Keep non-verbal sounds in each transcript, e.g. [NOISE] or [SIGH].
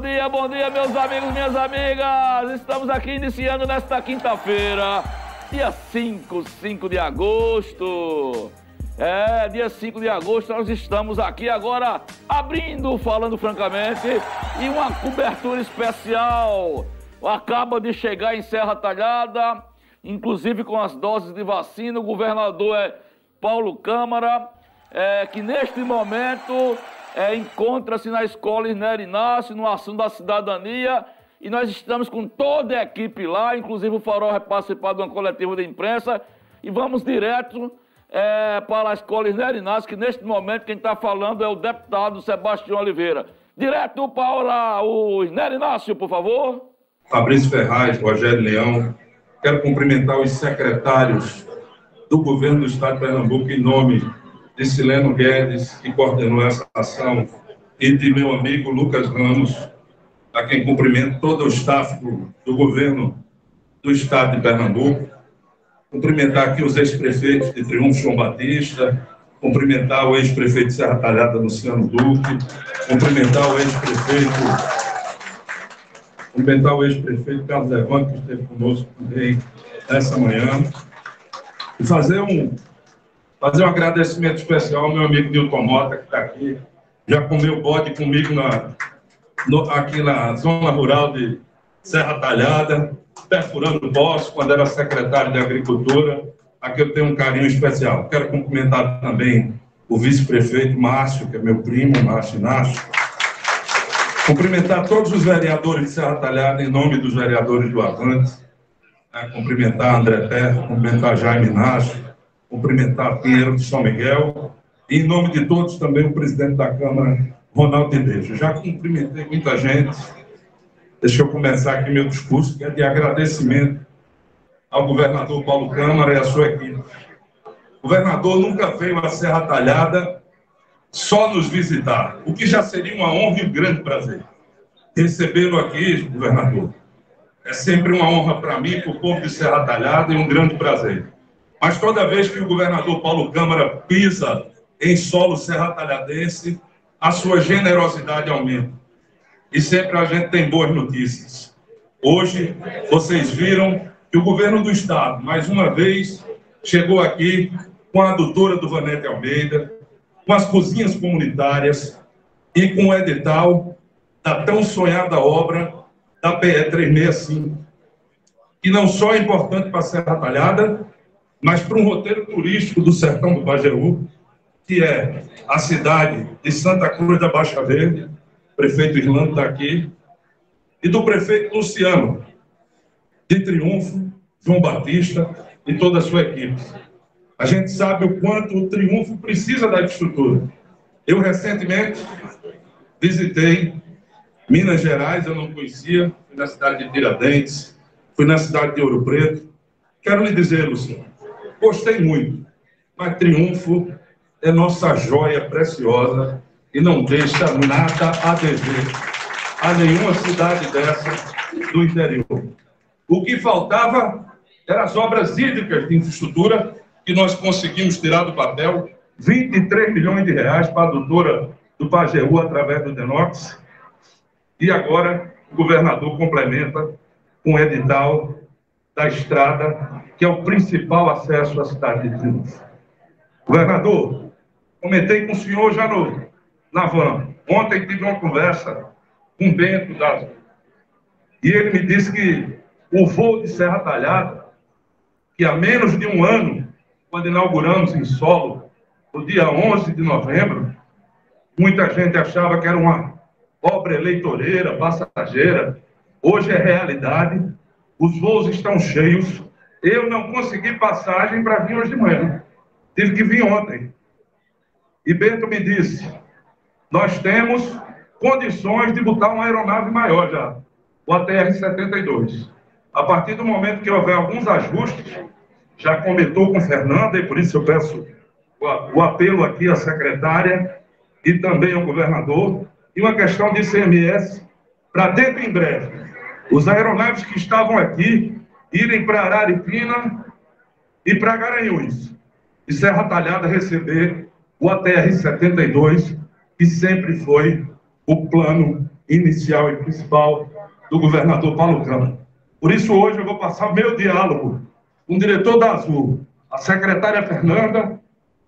Dia, bom dia, meus amigos, minhas amigas! Estamos aqui iniciando nesta quinta-feira, dia 5, 5 de agosto. É, dia 5 de agosto, nós estamos aqui agora abrindo, falando francamente, e uma cobertura especial. Acaba de chegar em Serra Talhada inclusive com as doses de vacina. O governador é Paulo Câmara, é, que neste momento é, encontra-se na escola Isner Inácio, no assunto da cidadania, e nós estamos com toda a equipe lá, inclusive o Farol vai participar de uma coletiva de imprensa, e vamos direto é, para a escola Isner Inácio, que neste momento quem está falando é o deputado Sebastião Oliveira. Direto para o Isner Inácio, por favor. Fabrício Ferraz, Rogério Leão, Quero cumprimentar os secretários do governo do Estado de Pernambuco, em nome de Sileno Guedes, que coordenou essa ação, e de meu amigo Lucas Ramos, a quem cumprimento todo o staff do, governo do Estado de Pernambuco. Cumprimentar aqui os ex-prefeitos de Triunfo João Batista, cumprimentar o ex-prefeito de Serra Talhada, Luciano Duque, cumprimentar o ex-prefeito cumprimentar o ex-prefeito Carlos Evandro, que esteve conosco também nessa manhã, e fazer um, fazer um agradecimento especial ao meu amigo Nilton Mota, que está aqui, já comeu bode comigo na, no, aqui na zona rural de Serra Talhada, perfurando o poço, quando era secretário de Agricultura. Aqui eu tenho um carinho especial. Quero cumprimentar também o vice-prefeito Márcio, que é meu primo, Márcio Inácio, Cumprimentar todos os vereadores de Serra Talhada, em nome dos vereadores do Avante. Né? Cumprimentar André Terra, cumprimentar Jaime Nacho, cumprimentar Pinheiro de São Miguel. E, em nome de todos, também o presidente da Câmara, Ronaldo Tedesco. Já cumprimentei muita gente. Deixa eu começar aqui meu discurso, que é de agradecimento ao governador Paulo Câmara e à sua equipe. O governador nunca veio à Serra Talhada só nos visitar, o que já seria uma honra e um grande prazer. Recebê-lo aqui, governador, é sempre uma honra para mim, para o povo de Serra Talhada e um grande prazer. Mas toda vez que o governador Paulo Câmara pisa em solo serra talhadense, a sua generosidade aumenta. E sempre a gente tem boas notícias. Hoje, vocês viram que o governo do Estado, mais uma vez, chegou aqui com a adutora do Vanete Almeida, com as cozinhas comunitárias e com o edital da tão sonhada obra da PE 365, que não só é importante para a Serra Talhada, mas para um roteiro turístico do sertão do Pajeú, que é a cidade de Santa Cruz da Baixa Verde, o prefeito Irlando está aqui, e do prefeito Luciano, de Triunfo, João Batista e toda a sua equipe. A gente sabe o quanto o triunfo precisa da infraestrutura. Eu recentemente visitei Minas Gerais, eu não conhecia, fui na cidade de Tiradentes, fui na cidade de Ouro Preto. Quero lhe dizer, Luciano, gostei muito, mas Triunfo é nossa joia preciosa e não deixa nada a dever a nenhuma cidade dessa do interior. O que faltava eram as obras hídricas de infraestrutura que nós conseguimos tirar do papel 23 milhões de reais para a doutora do Pajeú através do Denox. E agora o governador complementa com o edital da estrada, que é o principal acesso à cidade de Triunfo. Governador, comentei com o senhor já no, na van. Ontem tive uma conversa com o Bento das e ele me disse que o voo de Serra Talhada, que há menos de um ano quando inauguramos em solo, no dia 11 de novembro, muita gente achava que era uma obra eleitoreira, passageira. Hoje é realidade, os voos estão cheios. Eu não consegui passagem para vir hoje de manhã. Tive que vir ontem. E Bento me disse: nós temos condições de botar uma aeronave maior já, o ATR-72. A partir do momento que houver alguns ajustes, já comentou com Fernanda, e por isso eu peço o apelo aqui à secretária e também ao governador, e uma questão de ICMS para dentro em breve. Os aeronaves que estavam aqui irem para Araripina e para Garanhuns. E Serra Talhada receber o ATR-72, que sempre foi o plano inicial e principal do governador Paulo Câmara. Por isso, hoje, eu vou passar meu diálogo com o diretor da Azul, a secretária Fernanda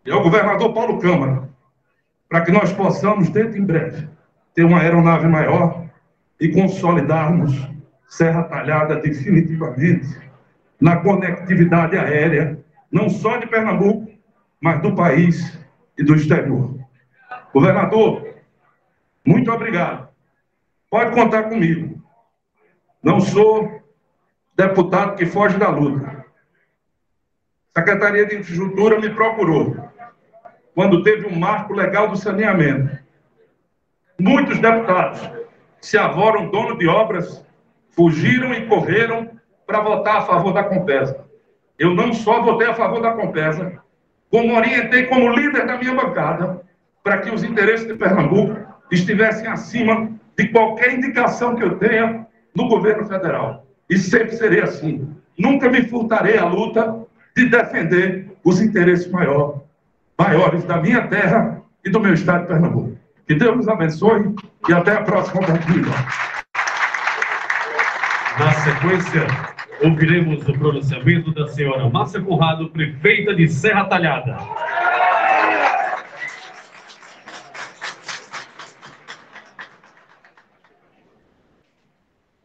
e o governador Paulo Câmara, para que nós possamos, dentro em breve, ter uma aeronave maior e consolidarmos Serra Talhada definitivamente na conectividade aérea, não só de Pernambuco, mas do país e do exterior. Governador, muito obrigado. Pode contar comigo. Não sou deputado que foge da luta. A Secretaria de Infraestrutura me procurou quando teve um marco legal do saneamento. Muitos deputados se avoram dono de obras, fugiram e correram para votar a favor da Compesa. Eu não só votei a favor da Compesa, como orientei como líder da minha bancada para que os interesses de Pernambuco estivessem acima de qualquer indicação que eu tenha no governo federal. E sempre serei assim. Nunca me furtarei a luta de defender os interesses maior, maiores da minha terra e do meu estado de Pernambuco. Que Deus nos abençoe e até a próxima oportunidade. Na sequência, ouviremos o pronunciamento da senhora Márcia Conrado, prefeita de Serra Talhada.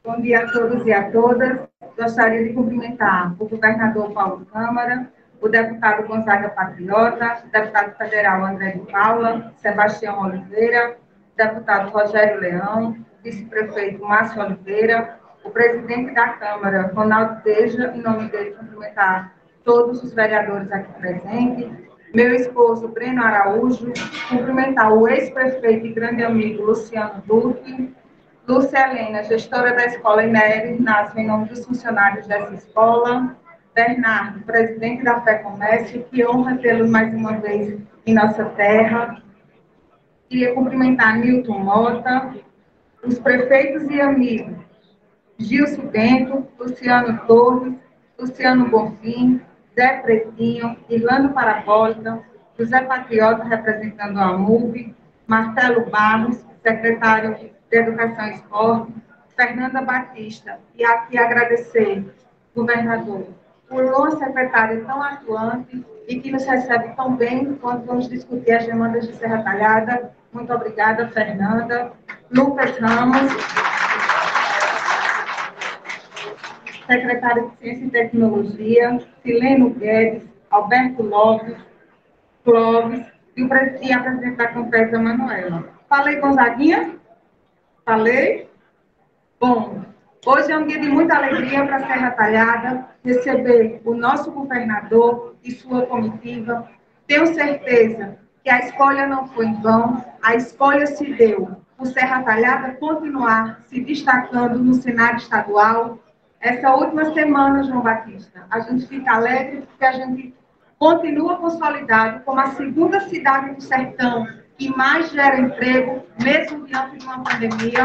Bom dia a todos e a todas. Gostaria de cumprimentar o governador Paulo Câmara, o deputado Gonzaga Patriota, o deputado federal André de Paula, Sebastião Oliveira, deputado Rogério Leão, vice-prefeito Márcio Oliveira, o presidente da Câmara, Ronaldo Teja, em nome dele, cumprimentar todos os vereadores aqui presentes, meu esposo, Breno Araújo, cumprimentar o ex-prefeito e grande amigo Luciano Duque, Lúcia Helena, gestora da Escola Inéris, nasce em nome dos funcionários dessa escola, Bernardo, presidente da Fé Comércio, que honra tê-lo mais uma vez em nossa terra. Queria cumprimentar Milton Mota, os prefeitos e amigos Gilson Bento, Luciano Torres, Luciano Bonfim, Zé Pretinho, Irlando Parabólica, José Patriota, representando a MUV, Marcelo Barros, secretário de Educação e Esporte, Fernanda Batista, e aqui agradecer, governador, por uma secretária tão atuante e que nos recebe tão bem quando vamos discutir as demandas de Serra Talhada. Muito obrigada, Fernanda. Lucas Ramos, secretário de Ciência e Tecnologia, Sileno Guedes, Alberto Lopes, Clóvis e, o, e a presidente da Confesa, Manuela. Falei, Gonzaguinha? Falei? Bom, hoje é um dia de muita alegria para a Serra Talhada receber o nosso governador e sua comitiva. Tenho certeza que a escolha não foi em vão, a escolha se deu por Serra Talhada continuar se destacando no cenário estadual, essa última semana, João Batista, a gente fica alegre porque a gente continua consolidado como a segunda cidade do sertão que mais gera emprego, mesmo diante de uma pandemia.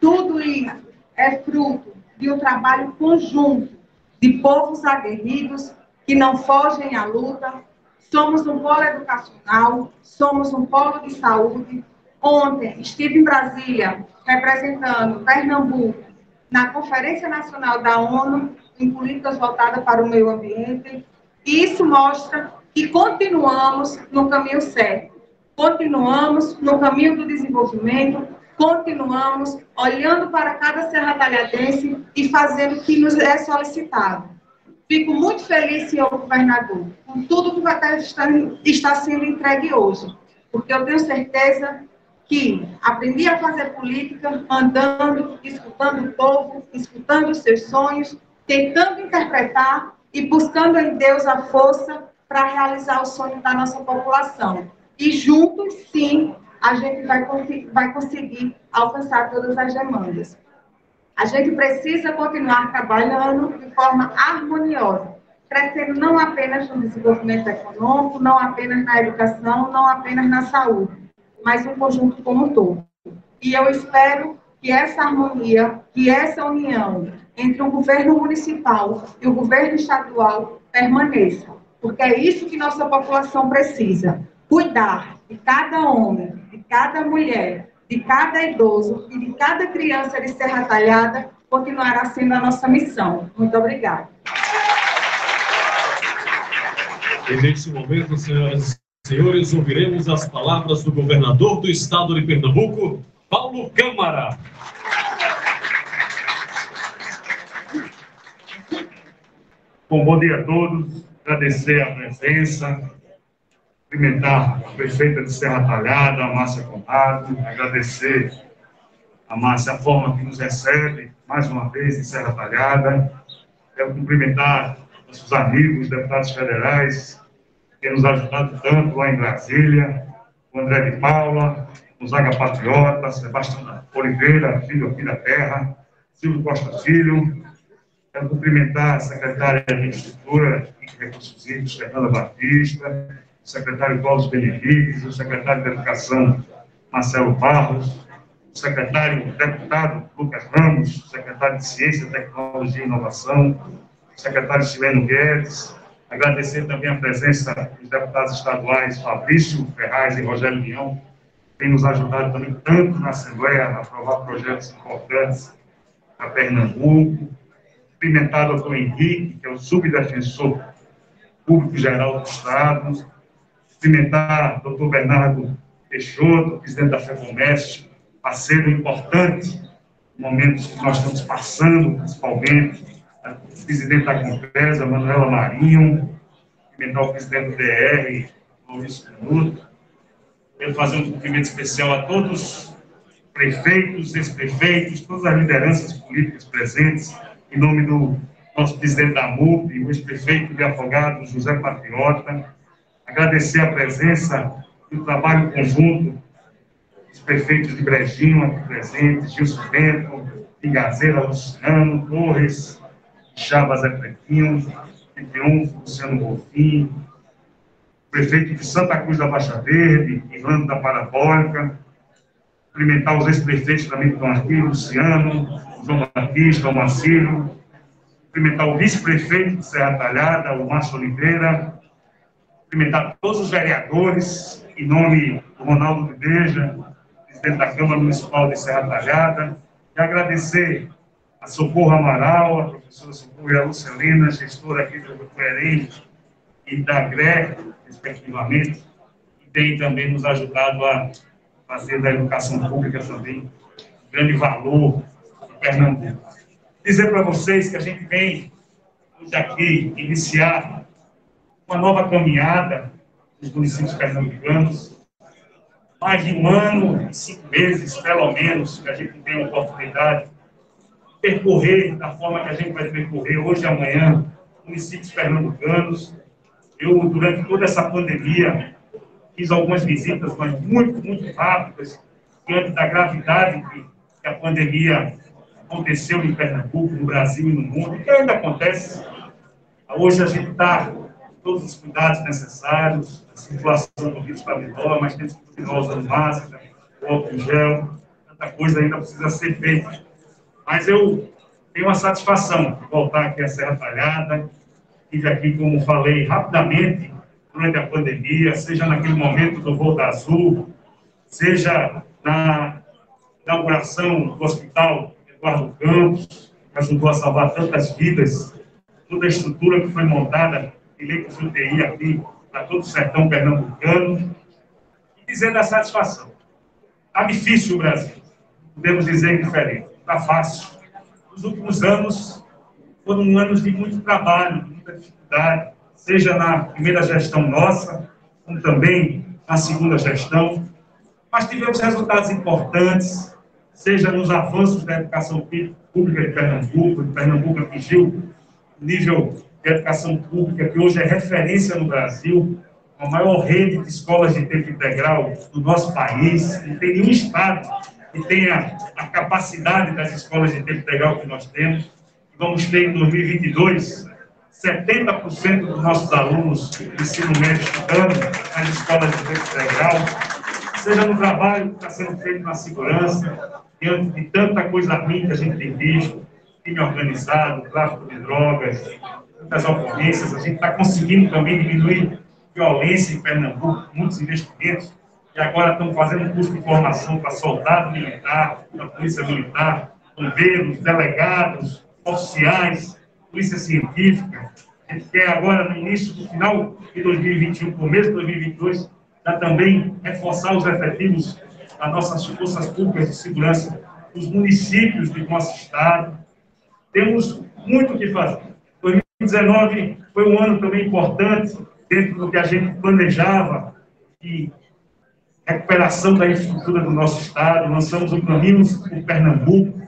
Tudo isso é fruto de um trabalho conjunto de povos aguerridos que não fogem à luta. Somos um polo educacional, somos um polo de saúde. Ontem estive em Brasília representando Pernambuco na Conferência Nacional da ONU em políticas voltadas para o meio ambiente. E isso mostra que continuamos no caminho certo. Continuamos no caminho do desenvolvimento, continuamos olhando para cada serra talhadense e fazendo o que nos é solicitado. Fico muito feliz, senhor governador, com tudo que vai estar, está sendo entregue hoje, porque eu tenho certeza que aprendi a fazer política andando, escutando o povo, escutando os seus sonhos, tentando interpretar e buscando em Deus a força para realizar o sonho da nossa população. E juntos, sim, a gente vai, vai conseguir alcançar todas as demandas. A gente precisa continuar trabalhando de forma harmoniosa, crescendo não apenas no desenvolvimento econômico, não apenas na educação, não apenas na saúde, mas um conjunto como um todo. E eu espero que essa harmonia, que essa união entre o governo municipal e o governo estadual permaneça, porque é isso que nossa população precisa: cuidar de cada homem, de cada mulher, de cada idoso e de cada criança de Serra Talhada continuará sendo a nossa missão. Muito obrigada. E neste momento, senhoras senhores, ouviremos as palavras do governador do estado de Pernambuco, Paulo Câmara. Bom, bom dia a todos. Agradecer a presença, cumprimentar a prefeita de Serra Talhada, a Márcia Conrado, agradecer a Márcia a forma que nos recebe, mais uma vez, em Serra Talhada. Quero cumprimentar nossos amigos, deputados federais, que nos ajudado tanto lá em Brasília, o André de Paula, o Zaga Patriota, Sebastião Oliveira, filho aqui da terra, Silvio Costa Filho, Quero cumprimentar a secretária de Infraestrutura e Recursos Hídricos, Fernanda Batista, o secretário Cláudio Benevides, o secretário de Educação, Marcelo Barros, o secretário deputado Lucas Ramos, secretário de Ciência, Tecnologia e Inovação, o secretário Sileno Guedes, agradecer também a presença dos deputados estaduais Fabrício Ferraz e Rogério Leão, que têm nos ajudado também tanto na Assembleia a aprovar projetos importantes para Pernambuco, cumprimentar o doutor Henrique, que é o subdefensor público-geral do Estado, cumprimentar o doutor Bernardo Peixoto, presidente da FEComércio, parceiro importante no momento que nós estamos passando, principalmente, o presidente da Compesa, Manuela Marinho, cumprimentar o presidente do DR, Maurício Minuto. Quero fazer um cumprimento especial a todos os prefeitos, ex-prefeitos, todas as lideranças políticas presentes, em nome do nosso presidente da MUP, o ex-prefeito de Afogados, José Patriota, agradecer a presença e o trabalho conjunto dos prefeitos de Brejinho aqui presentes, Gilson Bento, Pingazeira, Luciano, Torres, Chavas de Triunfo, Luciano Golfim, prefeito de Santa Cruz da Baixa Verde, Irlanda da Parabólica, cumprimentar os ex-prefeitos também que estão aqui, Luciano, João Batista, o Marcílio, cumprimentar o vice-prefeito de Serra Talhada, o Márcio Oliveira, cumprimentar todos os vereadores, em nome do Ronaldo de Beja, presidente da Câmara Municipal de Serra Talhada, e agradecer a Socorro Amaral, a professora Socorro e a Lucelina, gestora aqui do Coerém e da GRE, respectivamente, que tem também nos ajudado a fazer da educação pública também grande valor Pernambuco. Dizer para vocês que a gente vem hoje aqui iniciar uma nova caminhada nos municípios pernambucanos. Mais de um ano e cinco meses, pelo menos, que a gente tem a oportunidade de percorrer da forma que a gente vai percorrer hoje e amanhã, municípios pernambucanos. Eu, durante toda essa pandemia, fiz algumas visitas, mas muito, muito rápidas, diante da gravidade que, a pandemia aconteceu em Pernambuco, no Brasil e no mundo, que ainda acontece. Hoje a gente está todos os cuidados necessários, a circulação do vírus está menor, mas temos que continuar usando máscara, álcool gel, tanta coisa ainda precisa ser feita. Mas eu tenho a satisfação de voltar aqui à Serra Talhada, estive aqui, como falei, rapidamente, durante a pandemia, seja naquele momento do voo da Azul, seja na inauguração do hospital Eduardo Campos, que ajudou a salvar tantas vidas, toda a estrutura que foi montada em leitos UTI aqui para todo o sertão pernambucano, e dizendo a satisfação. Está difícil o Brasil, podemos dizer diferente, está fácil. Os últimos anos foram anos de muito trabalho, de muita dificuldade, seja na primeira gestão nossa, como também na segunda gestão, mas tivemos resultados importantes, seja nos avanços da educação pública de Pernambuco, de Pernambuco atingiu nível de educação pública que hoje é referência no Brasil, a maior rede de escolas de tempo integral do nosso país, não tem nenhum estado e tenha a capacidade das escolas de tempo integral que nós temos. Vamos ter em 2022 70% dos nossos alunos de ensino médio estudando nas escolas de tempo integral, seja no trabalho que está sendo feito na segurança, diante de tanta coisa ruim que a gente tem visto, crime organizado, tráfico de drogas, muitas ocorrências, a gente está conseguindo também diminuir violência em Pernambuco, muitos investimentos, e agora estamos fazendo um curso de formação para soldado militar, para polícia militar, bombeiros, delegados, oficiais, polícia científica. A gente quer agora, no início, no final de 2021, começo de 2022, já também reforçar os efetivos das nossas forças públicas de segurança nos municípios do nosso estado. Temos muito o que fazer. 2019 foi um ano também importante, dentro do que a gente planejava, de recuperação da infraestrutura do nosso estado, lançamos o Caminhos por Pernambuco,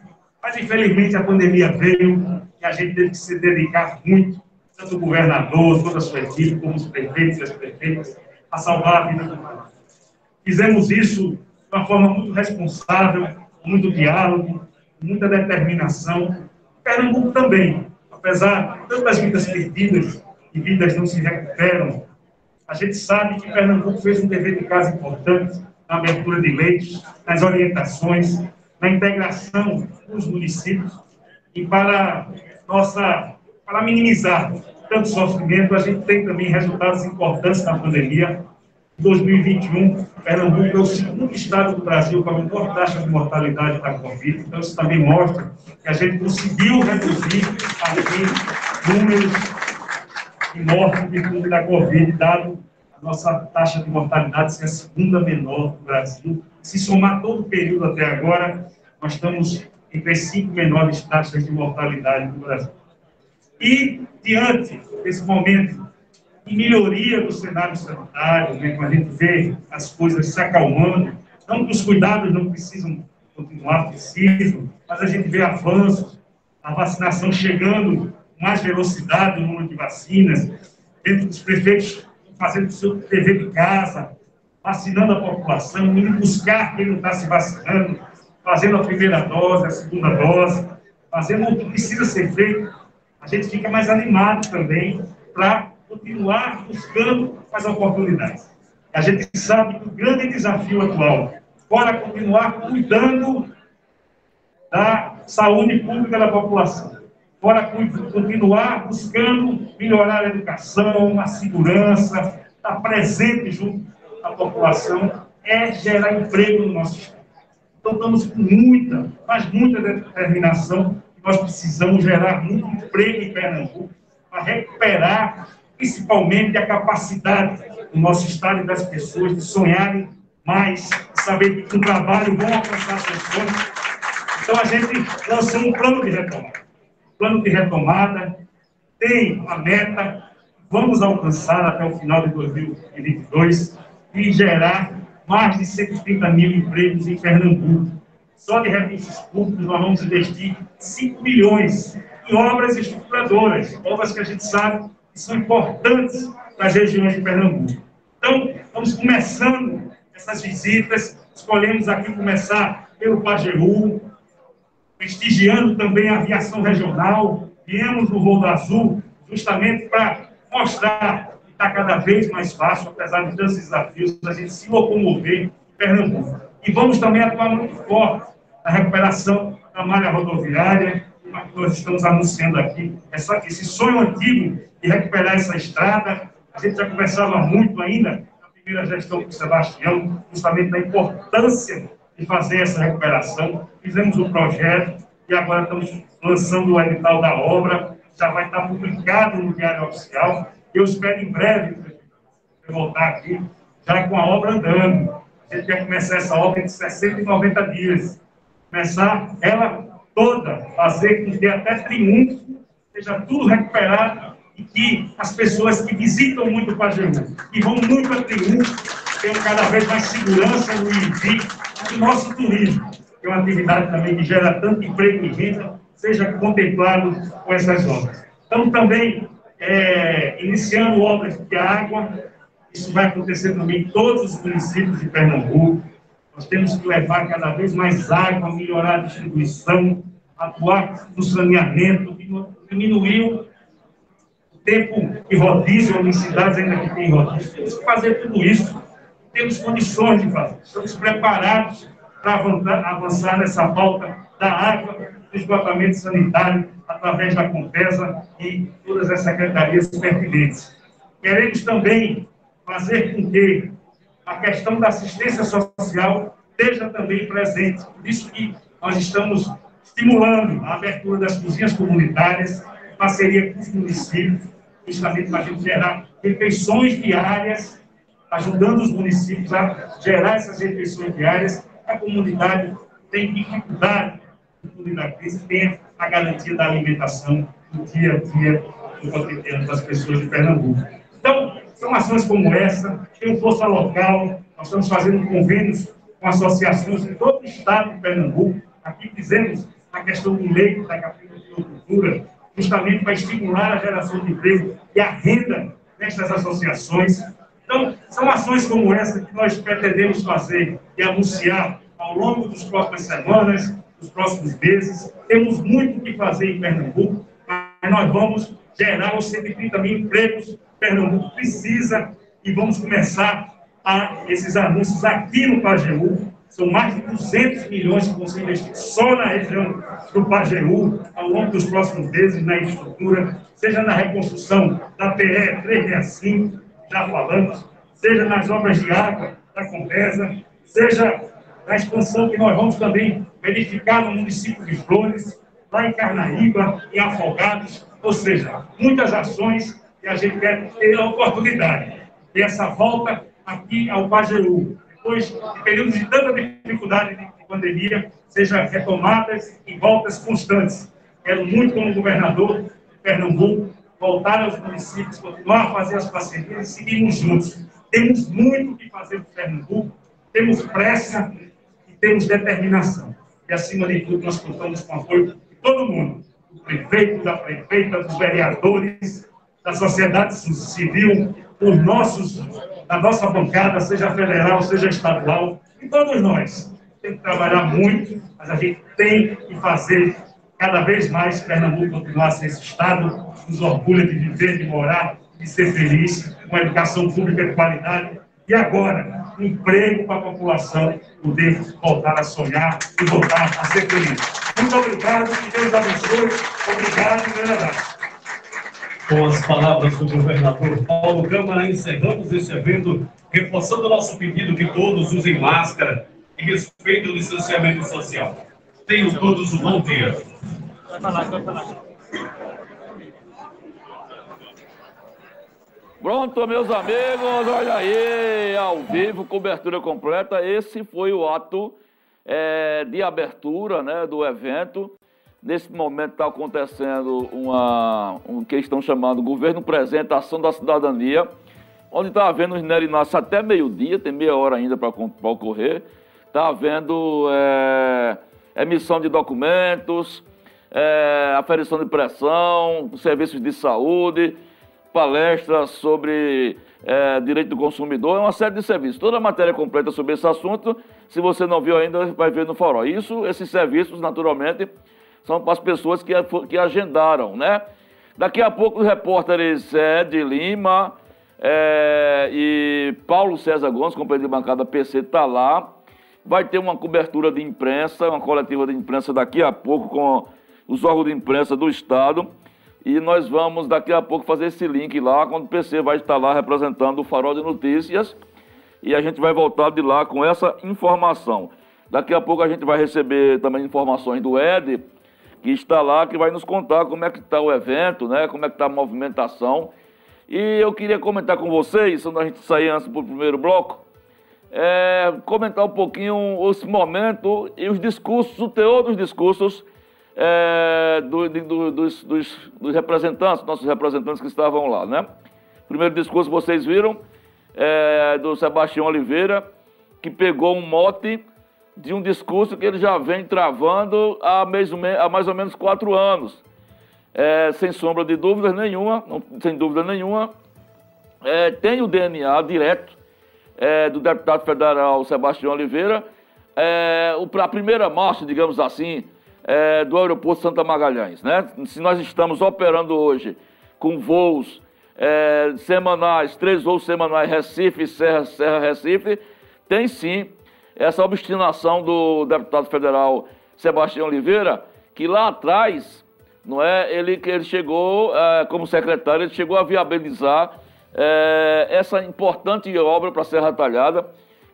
mas infelizmente a pandemia veio e a gente teve que se dedicar muito, tanto o governador, toda a sua equipe, como os prefeitos e as prefeitas, a salvar a vida do país. Fizemos isso de uma forma muito responsável, com muito diálogo, com muita determinação. Pernambuco também, apesar de tantas vidas perdidas e vidas não se recuperam, a gente sabe que Pernambuco fez um dever de casa importante na abertura de leitos, nas orientações, na integração dos municípios e para nossa para minimizar tanto sofrimento, a gente tem também resultados importantes na pandemia. Em 2021, Pernambuco é o segundo estado do Brasil com a menor taxa de mortalidade da Covid. Então, isso também mostra que a gente conseguiu reduzir aqui números de morte virtude da Covid, dado a nossa taxa de mortalidade ser a segunda menor do Brasil. Se somar todo o período até agora, nós estamos entre as cinco menores taxas de mortalidade do Brasil. E, diante desse momento de melhoria do cenário sanitário, né, quando a gente vê as coisas se acalmando, não que os cuidados não precisam continuar, precisam, mas a gente vê avanços, a vacinação chegando mais velocidade no número de vacinas, dentro dos prefeitos fazendo o seu dever de casa, vacinando a população, indo buscar quem não está se vacinando, fazendo a primeira dose, a segunda dose, fazendo o que precisa ser feito, a gente fica mais animado também para continuar buscando as oportunidades. A gente sabe que o grande desafio atual, fora continuar cuidando da saúde pública da população, fora continuar buscando melhorar a educação, a segurança, estar presente junto à população, é gerar emprego no nosso Estado. Então, estamos com muita, mas muita determinação, nós precisamos gerar muito emprego em Pernambuco, para recuperar, principalmente, a capacidade do nosso Estado e das pessoas de sonharem mais, de saber que com trabalho vão alcançar seus sonhos. Então, a gente lançou um plano de retomada plano de retomada, tem a meta, vamos alcançar até o final de 2022 e gerar mais de 130 mil empregos em Pernambuco. Só de recursos públicos nós vamos investir 5 milhões em obras estruturadoras, obras que a gente sabe que são importantes para regiões de Pernambuco. Então, estamos começando essas visitas, escolhemos aqui começar pelo Pajeú, prestigiando também a aviação regional. Viemos no Voo Azul justamente para mostrar que está cada vez mais fácil, apesar de tantos desafios, a gente se locomover em Pernambuco. E vamos também atuar muito forte na recuperação da malha rodoviária, que nós estamos anunciando aqui. Essa, esse sonho antigo de recuperar essa estrada, a gente já conversava muito ainda na primeira gestão com o Sebastião, justamente da importância de fazer essa recuperação. Fizemos o um projeto e agora estamos lançando o edital da obra, já vai estar publicado no Diário Oficial. Eu espero em breve voltar aqui, já com a obra andando. A gente quer começar essa obra em 60 e 90 dias. Começar ela toda, fazer com que até triunfo seja tudo recuperado e que as pessoas que visitam muito o Pajeú, que vão muito a triunfo, tenham cada vez mais segurança no envio do nosso turismo, que é uma atividade também que gera tanto emprego e renda, seja contemplado com essas obras. Estamos também é, iniciando obras de água, isso vai acontecer também em todos os municípios de Pernambuco. Nós temos que levar cada vez mais água, melhorar a distribuição, atuar no saneamento, diminuir o tempo de rodízio, em cidades ainda que tem rodízio. Temos que fazer tudo isso. Temos condições de fazer. Estamos preparados para avançar nessa pauta da água, do esgotamento sanitário, através da Compesa e todas as secretarias pertinentes. Queremos também fazer com que a questão da assistência social esteja também presente. Por isso que nós estamos estimulando a abertura das cozinhas comunitárias, parceria com os municípios, justamente para gerar refeições diárias, ajudando os municípios a gerar essas refeições diárias. A comunidade tem dificuldade da crise, tenha a garantia da alimentação no dia a dia do cotidiano das pessoas de Pernambuco. Então, são ações como essa, tem força local, nós estamos fazendo convênios com associações de todo o estado de Pernambuco. Aqui fizemos a questão do leite da cafeicultura, justamente para estimular a geração de emprego e a renda nestas associações. Então, são ações como essa que nós pretendemos fazer e anunciar ao longo das próximas semanas, dos próximos meses. Temos muito o que fazer em Pernambuco, mas nós vamos gerar os 130 mil empregos Pernambuco precisa e vamos começar a, esses anúncios aqui no Pajeú. São mais de 200 milhões que vão ser investidos só na região do Pajeú, ao longo dos próximos meses, na infraestrutura, seja na reconstrução da PE 365, já falamos, seja nas obras de água da Compesa, seja na expansão que nós vamos também verificar no município de Flores, lá em Carnaíba, em Afogados, ou seja, muitas ações que a gente quer ter a oportunidade. E essa volta aqui ao Pajeú, depois de períodos de tanta dificuldade de pandemia, sejam retomadas e voltas constantes. Quero muito, como governador de Pernambuco, voltar aos municípios, continuar a fazer as parcerias e seguirmos juntos. Temos muito que fazer para Pernambuco, temos pressa e temos determinação. E, acima de tudo, nós contamos com o apoio de todo mundo, do prefeito, da prefeita, dos vereadores, da sociedade civil, os nossos, da nossa bancada, seja federal, seja estadual, e todos nós. Tem que trabalhar muito, mas a gente tem que fazer cada vez mais Pernambuco continuar a ser esse Estado, nos orgulha de viver, de morar, de ser feliz, com uma educação pública de qualidade. E agora, emprego para a população poder voltar a sonhar e voltar a ser feliz. Muito obrigado, que Deus abençoe. Obrigado e grande abraço. Com as palavras do governador Paulo Câmara, encerramos este evento, reforçando o nosso pedido que todos usem máscara e respeitem o distanciamento social. Tenham todos um bom dia. Pronto, meus amigos, olha aí, ao vivo, cobertura completa. Esse foi o ato é, de abertura né, do evento. Nesse momento está acontecendo uma, um que estão chamando Governo Presente, Ação da Cidadania, onde está havendo os Nerinácios até meio-dia, tem meia hora ainda para ocorrer. Está havendo é, emissão de documentos, é, aferição de pressão, serviços de saúde, palestras sobre é, direito do consumidor, é uma série de serviços. Toda a matéria completa sobre esse assunto, se você não viu ainda, vai ver no Farol. Isso, esses serviços, naturalmente, são para as pessoas que, que agendaram, né? Daqui a pouco os repórteres Ed Lima é, e Paulo César Gomes, companheiro de bancada PC, está lá. Vai ter uma cobertura de imprensa, uma coletiva de imprensa daqui a pouco com os órgãos de imprensa do Estado. E nós vamos daqui a pouco fazer esse link lá, quando o PC vai estar lá representando o Farol de Notícias. E a gente vai voltar de lá com essa informação. Daqui a pouco a gente vai receber também informações do Ed que está lá, que vai nos contar como é que está o evento, né? Como é que está a movimentação. E eu queria comentar com vocês, quando a gente sair antes para o primeiro bloco, é, comentar um pouquinho esse momento e os discursos, o teor dos discursos é, do, do, dos, dos, dos, representantes, nossos representantes que estavam lá, né? Primeiro discurso vocês viram, é, do Sebastião Oliveira, que pegou um mote de um discurso que ele já vem travando há, mesmo, há mais ou menos quatro anos. É, sem sombra de dúvidas nenhuma, não, sem dúvida nenhuma, é, tem o DNA direto é, do deputado federal Sebastião Oliveira, é, a primeira marcha, digamos assim, é, do aeroporto Santa Magalhães. Né? Se nós estamos operando hoje com voos é, semanais, três voos semanais, Recife, Serra, Serra, Recife, tem sim essa obstinação do deputado federal Sebastião Oliveira, que lá atrás, não é, ele, ele chegou, é, como secretário, ele chegou a viabilizar é, essa importante obra para Serra Talhada,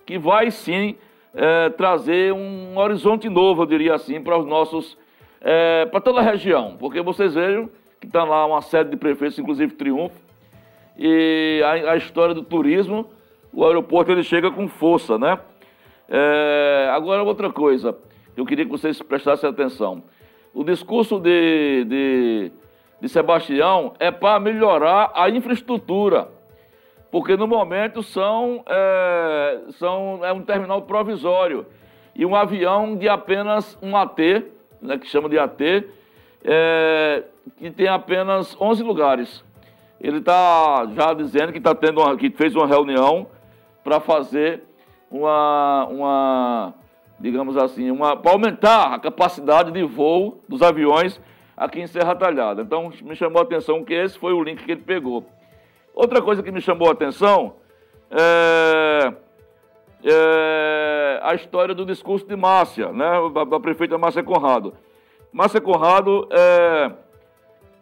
que vai sim é, trazer um horizonte novo, eu diria assim, para os nossos, é, para toda a região, porque vocês vejam que está lá uma série de prefeitos, inclusive Triunfo, e a, a, história do turismo, o aeroporto ele chega com força, né? É, agora outra coisa, eu queria que vocês prestassem atenção. O discurso de, de, de Sebastião é para melhorar a infraestrutura porque no momento são, é, são é um terminal provisório e um avião de apenas um AT, né, que chama de AT, é, que tem apenas 11 lugares. Ele está já dizendo que, tá tendo uma, que fez uma reunião para fazer uma, uma, digamos assim, uma, para aumentar a capacidade de voo dos aviões aqui em Serra Talhada. Então me chamou a atenção que esse foi o link que ele pegou. Outra coisa que me chamou a atenção é, é a história do discurso de Márcia, né, da, da prefeita Márcia Conrado. Márcia Conrado, é,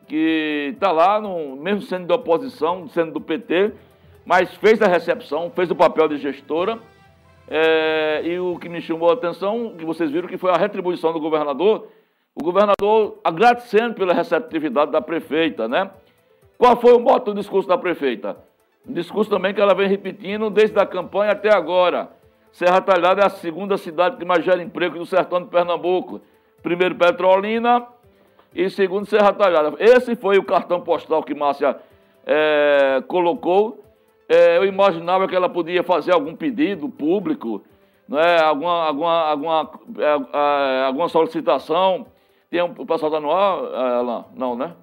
que está lá, no, mesmo sendo de oposição, sendo do PT, mas fez a recepção, fez o papel de gestora. É, e o que me chamou a atenção, que vocês viram, que foi a retribuição do governador, o governador agradecendo pela receptividade da prefeita, né? Qual foi o moto do discurso da prefeita? Um discurso também que ela vem repetindo desde a campanha até agora. Serra Talhada é a segunda cidade que mais gera emprego do sertão de Pernambuco. Primeiro Petrolina e segundo Serra Talhada. Esse foi o cartão postal que Márcia é, colocou. É, eu imaginava que ela podia fazer algum pedido público, não é? alguma, alguma, alguma, é, é alguma solicitação. Tem um, o pessoal está no ar, ela, não, né?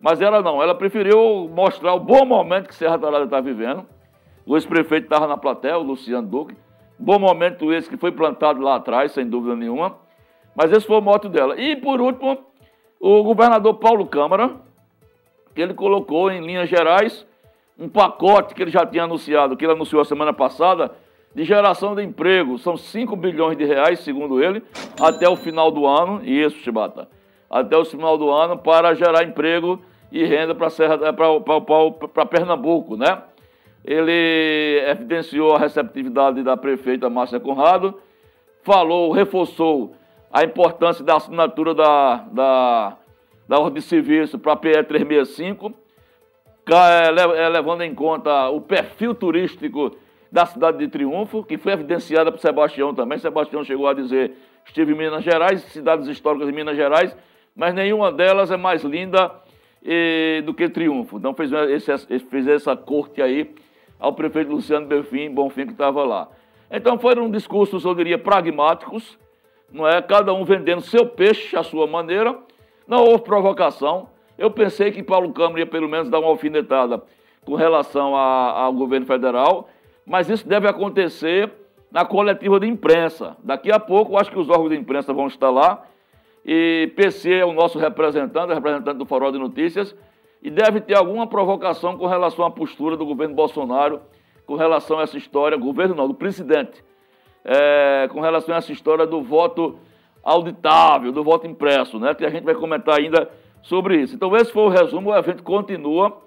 Mas ela não, ela preferiu mostrar o bom momento que Serra Talhada está vivendo. O ex-prefeito estava na plateia, o Luciano Duque. Bom momento esse que foi plantado lá atrás, sem dúvida nenhuma. Mas esse foi o moto dela. E, por último, o governador Paulo Câmara, que ele colocou em linhas gerais um pacote que ele já tinha anunciado, que ele anunciou a semana passada, de geração de emprego. São 5 bilhões de reais, segundo ele, até o final do ano. Isso, Chibata. Até o final do ano para gerar emprego e renda para Pernambuco, né? Ele evidenciou a receptividade da prefeita Márcia Conrado, falou, reforçou a importância da assinatura da, da, da ordem de serviço para a PE 365, é, levando em conta o perfil turístico da cidade de Triunfo, que foi evidenciada por Sebastião também. Sebastião chegou a dizer: estive em Minas Gerais, cidades históricas de Minas Gerais, mas nenhuma delas é mais linda e, do que triunfo. Então fez, esse, fez essa corte aí ao prefeito Luciano Belfim, Bonfim, que estava lá. Então foram discursos, eu diria, pragmáticos, não é? Cada um vendendo seu peixe à sua maneira. Não houve provocação. Eu pensei que Paulo Câmara ia pelo menos dar uma alfinetada com relação a, ao governo federal, mas isso deve acontecer na coletiva de imprensa. Daqui a pouco, acho que os órgãos de imprensa vão estar lá e PC é o nosso representante, representante do Farol de Notícias, e deve ter alguma provocação com relação à postura do governo Bolsonaro, com relação a essa história, governo não, do presidente, é, com relação a essa história do voto auditável, do voto impresso, né? Que a gente vai comentar ainda sobre isso. Então, esse foi o resumo, o evento continua.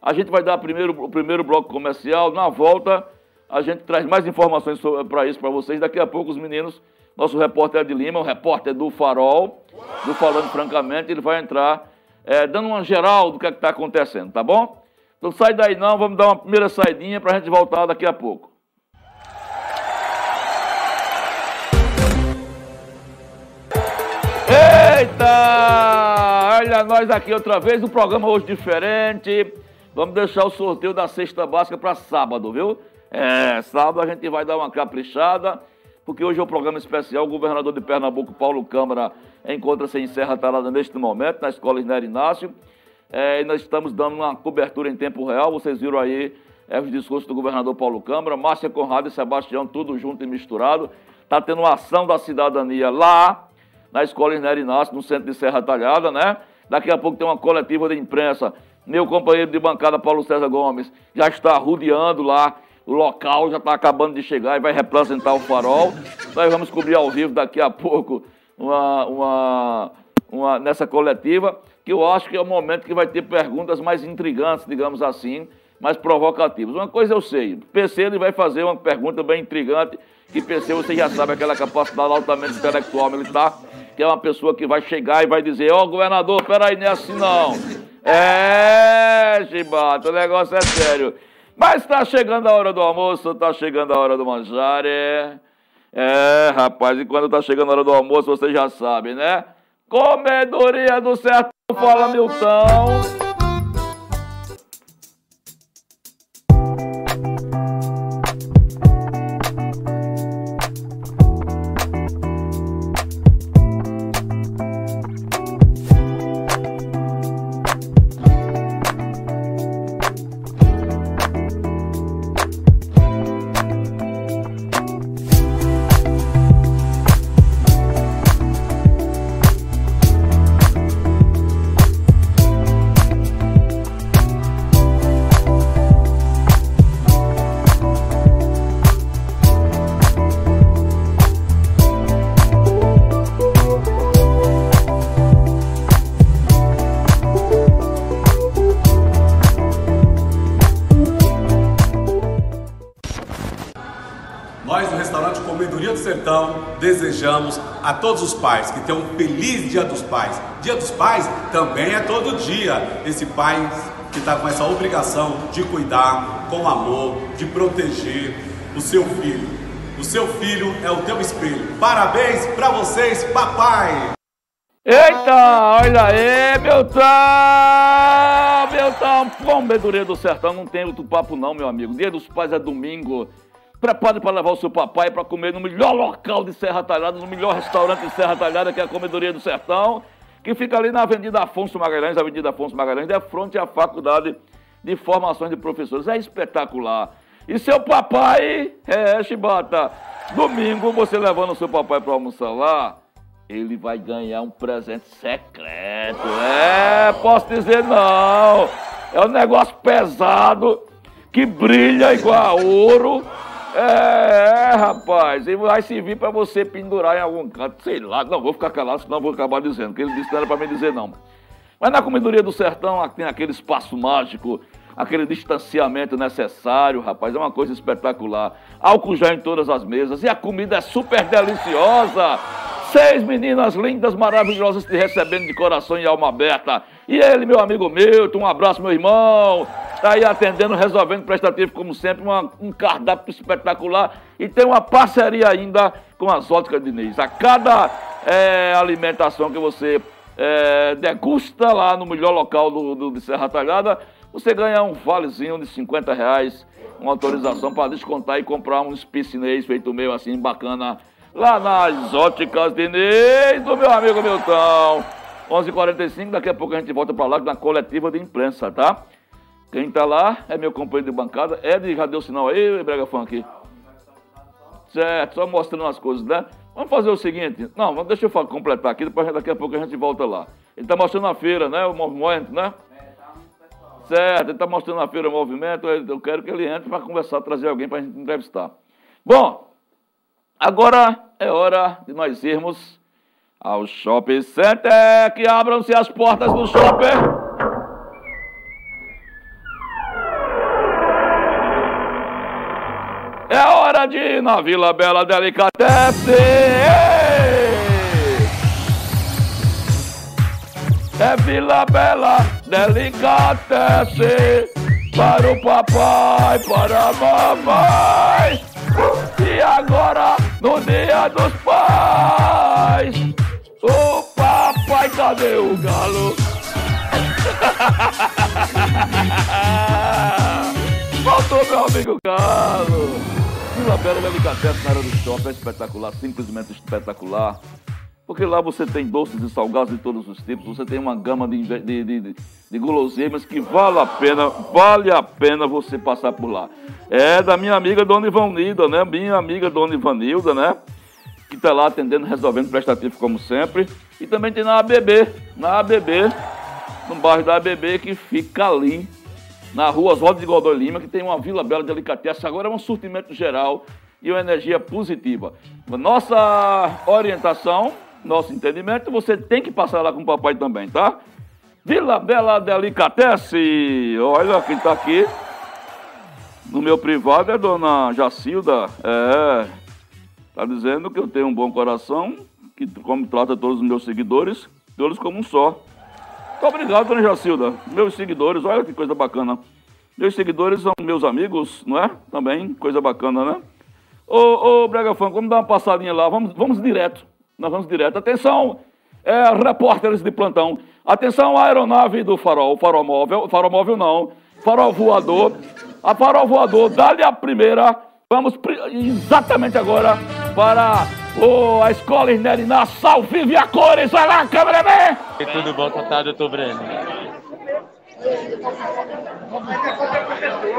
A gente vai dar primeiro, o primeiro bloco comercial. Na volta, a gente traz mais informações para isso para vocês. Daqui a pouco, os meninos nosso repórter de Lima, o repórter do Farol, do Falando Francamente, ele vai entrar é, dando uma geral do que é está acontecendo, tá bom? Então sai daí não, vamos dar uma primeira saidinha para a gente voltar daqui a pouco. Eita! Olha nós aqui outra vez, o programa hoje diferente. Vamos deixar o sorteio da cesta básica para sábado, viu? É, sábado a gente vai dar uma caprichada porque hoje é um programa especial. O governador de Pernambuco, Paulo Câmara, encontra-se em Serra Talada neste momento, na Escola Isner Inácio. É, e nós estamos dando uma cobertura em tempo real. Vocês viram aí é, os discursos do governador Paulo Câmara, Márcia Conrado e Sebastião, tudo junto e misturado. Está tendo uma ação da cidadania lá, na Escola Isnério Inácio, no centro de Serra Talhada, né? Daqui a pouco tem uma coletiva de imprensa. Meu companheiro de bancada, Paulo César Gomes, já está rodeando lá o local, já está acabando de chegar e vai representar o farol. Nós vamos cobrir ao vivo daqui a pouco uma, uma, uma, nessa coletiva, que eu acho que é o momento que vai ter perguntas mais intrigantes, digamos assim, mais provocativas. Uma coisa eu sei, PC ele vai fazer uma pergunta bem intrigante, que PC você já sabe aquela capacidade altamente intelectual militar, que é uma pessoa que vai chegar e vai dizer, ó oh, governador, peraí, não é assim não. É, Chibata, o negócio é sério. Mas está chegando a hora do almoço, está chegando a hora do manjar, é... É, rapaz, e quando está chegando a hora do almoço, você já sabe, né? Comedoria do Sertão, fala Milton. A todos os pais que tenham um feliz Dia dos Pais. Dia dos Pais também é todo dia. Esse pai que está com essa obrigação de cuidar com amor, de proteger o seu filho. O seu filho é o teu espelho. Parabéns para vocês, papai! Eita, olha aí, Beltão! Beltão, Pombedureira do Sertão, não tem outro papo não, meu amigo. Dia dos Pais é domingo. Prepare para levar o seu papai para comer no melhor local de Serra Talhada, no melhor restaurante de Serra Talhada, que é a Comedoria do Sertão, que fica ali na Avenida Afonso Magalhães, Avenida Afonso Magalhães, é frente à Faculdade de Formações de Professores. É espetacular. E seu papai, é, Chibata, domingo você levando o seu papai para almoçar lá, ele vai ganhar um presente secreto. É, posso dizer não. É um negócio pesado que brilha igual a ouro é, é, rapaz, ele vai servir para você pendurar em algum canto, sei lá. Não, vou ficar calado, senão vou acabar dizendo, que ele disse que não era para me dizer não. Mas na comedoria do sertão tem aquele espaço mágico, aquele distanciamento necessário, rapaz, é uma coisa espetacular. Álcool já em todas as mesas e a comida é super deliciosa. Seis meninas lindas, maravilhosas te recebendo de coração e alma aberta. E ele, meu amigo Milton, um abraço, meu irmão. Está aí atendendo, resolvendo prestativo, como sempre, uma, um cardápio espetacular. E tem uma parceria ainda com as óticas Diniz. A cada é, alimentação que você é, degusta lá no melhor local do, do, de Serra Talhada, você ganha um valezinho de 50 reais, uma autorização para descontar e comprar um piscinês feito meio assim, bacana, lá nas óticas Diniz, do meu amigo Milton. 11h45, daqui a pouco a gente volta para lá na coletiva de imprensa, tá? Quem tá lá é meu companheiro de bancada. Ed já deu sinal aí, Brega Funk? Certo, só mostrando as coisas, né? Vamos fazer o seguinte. Não, deixa eu completar aqui, depois daqui a pouco a gente volta lá. Ele tá mostrando a feira, né? O movimento, né? Certo, ele está mostrando a feira o movimento. Eu quero que ele entre para conversar, trazer alguém para a gente entrevistar. Bom, agora é hora de nós irmos ao Shopping Center. Que abram-se as portas do shopping. É hora de ir na Vila Bela Delicatessen. É Vila Bela Delicatessen para o papai, para a mamãe. E agora, no dia dos pais, o papai, cadê o galo? [LAUGHS] Faltou meu amigo Galo. Vila Bela Delicatessen na área do shopping é espetacular, simplesmente espetacular. Porque lá você tem doces e salgados de todos os tipos, você tem uma gama de, de, de, de guloseimas que vale a pena, vale a pena você passar por lá. É da minha amiga Dona Ivanilda, né? Minha amiga Dona Ivanilda, né? Que está lá atendendo, resolvendo prestativo como sempre. E também tem na ABB, na ABB, no bairro da ABB, que fica ali, na rua Oswaldo de Godoy Lima, que tem uma Vila Bela de Alicateça. Agora é um surtimento geral e uma energia positiva. Nossa orientação, nosso entendimento, você tem que passar lá com o papai também, tá? Vila Bela Delicatesse, olha quem está aqui. No meu privado é dona Jacilda, é, tá dizendo que eu tenho um bom coração, que como trata todos os meus seguidores, todos como um só. Muito obrigado, dona Jacilda. Meus seguidores, olha que coisa bacana. Meus seguidores são meus amigos, não é? Também, coisa bacana, né? Ô, ô Brega Fã, vamos dar uma passadinha lá, vamos, vamos direto. Nós vamos direto. Atenção, é, repórteres de plantão. Atenção, aeronave do farol, farol móvel, farol móvel não, farol voador. A farol voador, dá-lhe a primeira. Vamos exatamente agora para oh, a escola Inerina, salve a cores, vai lá, cameraman! E tudo bom, tá, doutor Breno?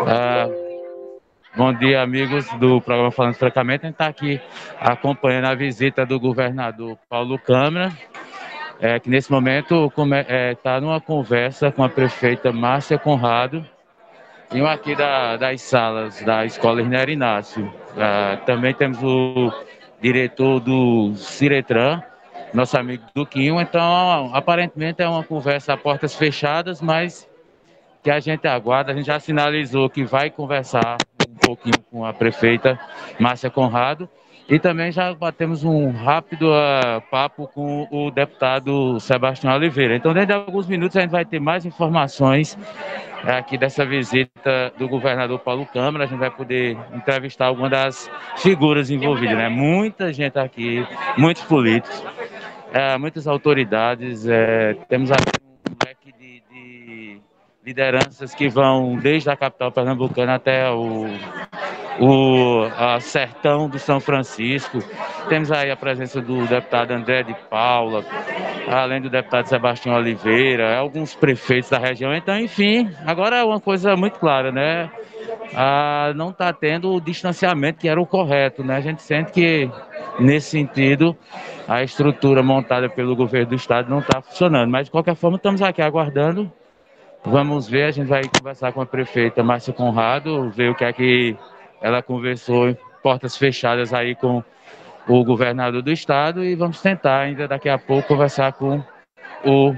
Ah, Bom dia, amigos do programa Falando Francamente. A gente está aqui acompanhando a visita do governador Paulo Câmara, é, que nesse momento está é, tá numa conversa com a prefeita Márcia Conrado, em uma aqui da, das salas da Escola Irner Inácio. Ah, também temos o diretor do Ciretran, nosso amigo Duquinho. Então, aparentemente é uma conversa a portas fechadas, mas que a gente aguarda. A gente já sinalizou que vai conversar pouquinho com a prefeita Márcia Conrado. E também já batemos um rápido uh, papo com o deputado Sebastião Oliveira. Então, dentro de alguns minutos, a gente vai ter mais informações aqui dessa visita do governador Paulo Câmara. A gente vai poder entrevistar algumas das figuras envolvidas. Né? Muita gente aqui, muitos políticos, uh, muitas autoridades. Eh, temos aqui um leque de, de lideranças que vão desde a capital pernambucana até o, o sertão do São Francisco. Temos aí a presença do deputado André de Paula, além do deputado Sebastião Oliveira, alguns prefeitos da região. Então, enfim, agora é uma coisa muito clara, né? Ah, não está tendo o distanciamento que era o correto, né? A gente sente que, nesse sentido, a estrutura montada pelo governo do estado não está funcionando. Mas, de qualquer forma, estamos aqui aguardando Vamos ver, a gente vai conversar com a prefeita Márcia Conrado, ver o que é que ela conversou em portas fechadas aí com o governador do estado e vamos tentar ainda daqui a pouco conversar com o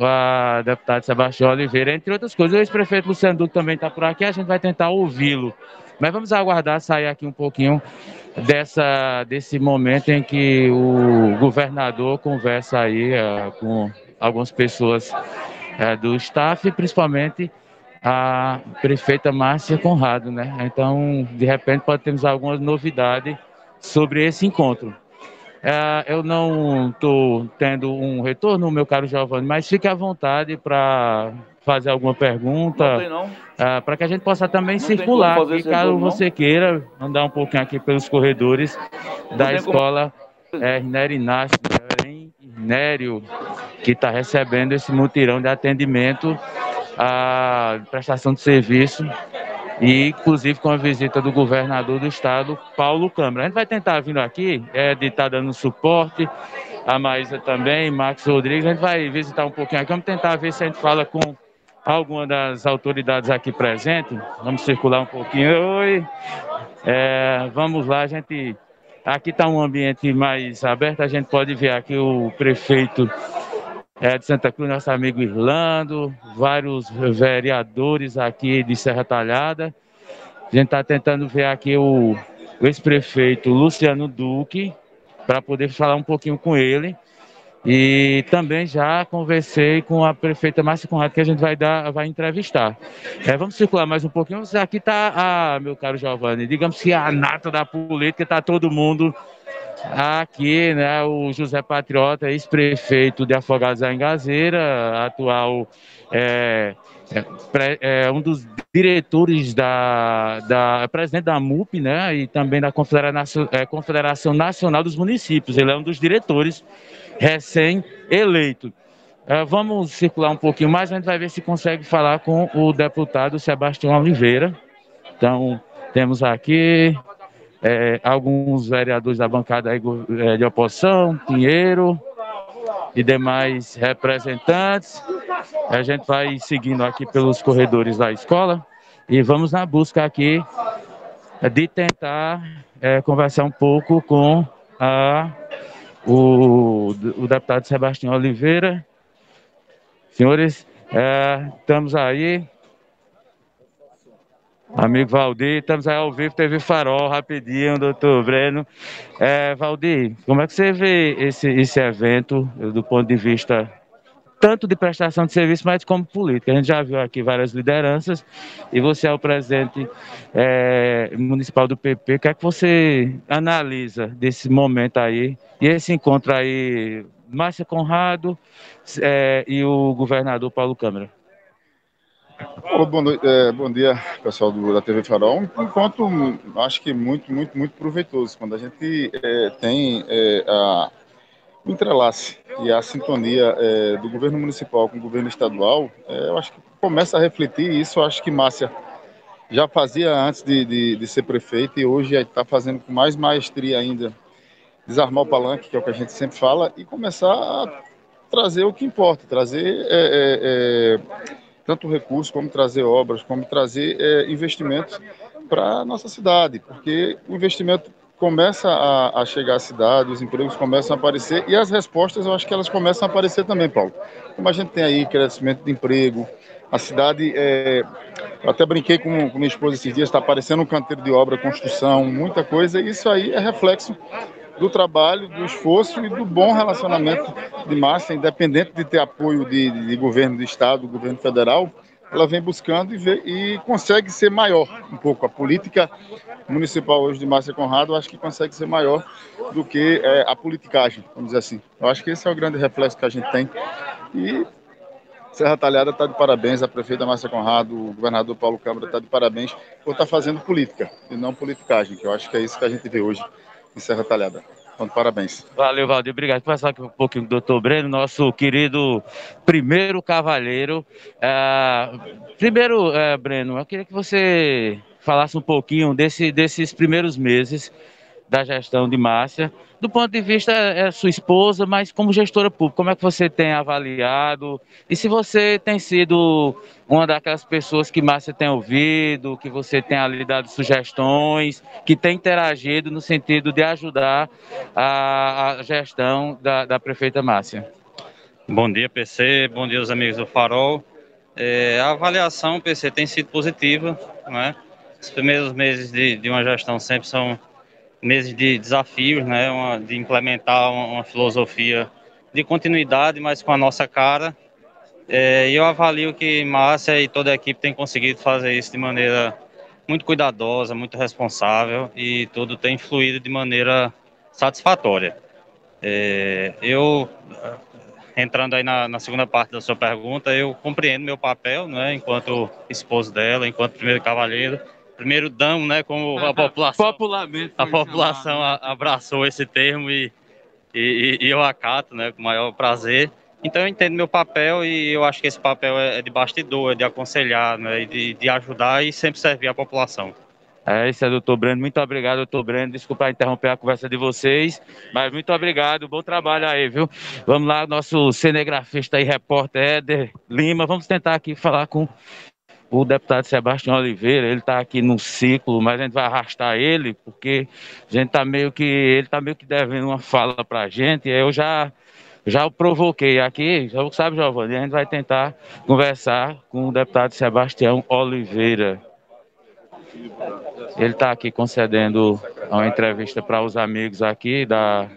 a deputado Sebastião Oliveira, entre outras coisas. O ex-prefeito Luciano Duque também está por aqui, a gente vai tentar ouvi-lo. Mas vamos aguardar sair aqui um pouquinho dessa, desse momento em que o governador conversa aí uh, com algumas pessoas é, do staff e principalmente a prefeita Márcia Conrado, né? Então, de repente, pode termos alguma novidade sobre esse encontro. É, eu não estou tendo um retorno, meu caro Giovanni, mas fique à vontade para fazer alguma pergunta, é, para que a gente possa também não circular, e caso você queira andar um pouquinho aqui pelos corredores não da escola como... é, Inácio, Nério, que está recebendo esse mutirão de atendimento à prestação de serviço e inclusive com a visita do governador do estado, Paulo Câmara. A gente vai tentar vir aqui, é, de estar tá dando suporte, a Maísa também, Max Rodrigues, a gente vai visitar um pouquinho aqui, vamos tentar ver se a gente fala com alguma das autoridades aqui presentes, vamos circular um pouquinho, oi, é, vamos lá, a gente Aqui está um ambiente mais aberto, a gente pode ver aqui o prefeito é, de Santa Cruz, nosso amigo Irlando, vários vereadores aqui de Serra Talhada. A gente está tentando ver aqui o, o ex-prefeito Luciano Duque, para poder falar um pouquinho com ele. E também já conversei com a prefeita Márcia Conrado, que a gente vai dar, vai entrevistar. É, vamos circular mais um pouquinho. Aqui está, ah, meu caro Giovanni, digamos que a nata da política está todo mundo aqui, né? O José Patriota, ex-prefeito de Afogados da Engazeira, atual é, é, é, um dos diretores da, da presidente da MUP, né? E também da Confederação, é, Confederação Nacional dos Municípios. Ele é um dos diretores recém-eleito. Uh, vamos circular um pouquinho mais, a gente vai ver se consegue falar com o deputado Sebastião Oliveira. Então, temos aqui é, alguns vereadores da bancada é, de oposição, Pinheiro e demais representantes. A gente vai seguindo aqui pelos corredores da escola e vamos na busca aqui de tentar é, conversar um pouco com a, o, o deputado Sebastião Oliveira. Senhores, é, estamos aí Amigo Valdir, estamos aí ao vivo, TV Farol, rapidinho, doutor Breno. É, Valdir, como é que você vê esse, esse evento do ponto de vista tanto de prestação de serviço, mas como política? A gente já viu aqui várias lideranças e você é o presidente é, municipal do PP. O que é que você analisa desse momento aí e esse encontro aí, Márcia Conrado é, e o governador Paulo Câmara? Olá, bom, é, bom, dia, pessoal do, da TV Farol. Um encontro, acho que muito, muito, muito proveitoso. Quando a gente é, tem é, a, entrelace e a sintonia é, do governo municipal com o governo estadual, é, eu acho que começa a refletir isso. Eu acho que Márcia já fazia antes de, de, de ser prefeita e hoje está fazendo com mais maestria ainda. Desarmar o palanque, que é o que a gente sempre fala, e começar a trazer o que importa, trazer é, tanto recursos, como trazer obras, como trazer é, investimentos para a nossa cidade, porque o investimento começa a, a, chegar à cidade, os empregos começam a aparecer e as respostas eu acho que elas começam a aparecer também, Paulo. Como a gente tem aí crescimento de emprego, a cidade, é, até brinquei com, com minha esposa esses dias, está aparecendo um canteiro de obra, construção, muita coisa, e isso aí é reflexo do trabalho, do esforço e do bom relacionamento de Márcia, independente de ter apoio de, de governo do Estado, do governo federal, ela vem buscando e, vê, e, consegue ser maior um pouco. A política municipal hoje de Márcia Conrado, acho que consegue ser maior do que é, a politicagem, vamos dizer assim. Eu acho que esse é o grande reflexo que a gente tem. E Serra Talhada está de parabéns, a prefeita Márcia Conrado, o governador Paulo Câmara está de parabéns por estar tá fazendo política e não politicagem, que eu acho que é isso que a gente vê hoje em Serra Talhada. Então, parabéns. Valeu, Valdir. Obrigado. Passar aqui um pouquinho do doutor Breno, nosso querido primeiro cavalheiro. É, primeiro, é, Breno, eu queria que você falasse um pouquinho desse, desses primeiros meses da gestão de Márcia do ponto de vista é sua esposa, mas como gestora pública, como é que você tem avaliado? E se você tem sido uma daquelas pessoas que Márcia tem ouvido, que você tem ali dado sugestões, que tem interagido no sentido de ajudar a, a gestão da, da prefeita Márcia? Bom dia, PC. Bom dia, os amigos do Farol. É, a avaliação, PC, tem sido positiva, né? Os primeiros meses de, de uma gestão sempre são meses de desafios, né, uma, de implementar uma, uma, filosofia de continuidade, mas com a nossa cara. É, e eu avalio que Márcia e toda a equipe tem conseguido fazer isso de maneira muito cuidadosa, muito responsável e tudo tem fluído de maneira satisfatória. É, eu, entrando aí na, na, segunda parte da sua pergunta, eu compreendo meu papel, né, enquanto esposo dela, enquanto primeiro cavalheiro, primeiro damo, né, como a população, Popularmente a população chamado. abraçou esse termo e, e, e, eu acato, né, com o maior prazer. Então eu entendo meu papel e eu acho que esse papel é de bastidor, é de aconselhar, né, de, de ajudar e sempre servir a população. É, isso é doutor Breno. Muito obrigado, doutor Breno. Desculpa interromper a conversa de vocês, mas muito obrigado. Bom trabalho aí, viu? Vamos lá, nosso cinegrafista e repórter Éder Lima. Vamos tentar aqui falar com o deputado Sebastião Oliveira, ele está aqui no ciclo, mas a gente vai arrastar ele, porque a gente está meio que, ele está meio que devendo uma fala para a gente, e eu já, já o provoquei aqui, sabe, Giovanni, a gente vai tentar conversar com o deputado Sebastião Oliveira. Ele está aqui concedendo uma entrevista para os amigos aqui da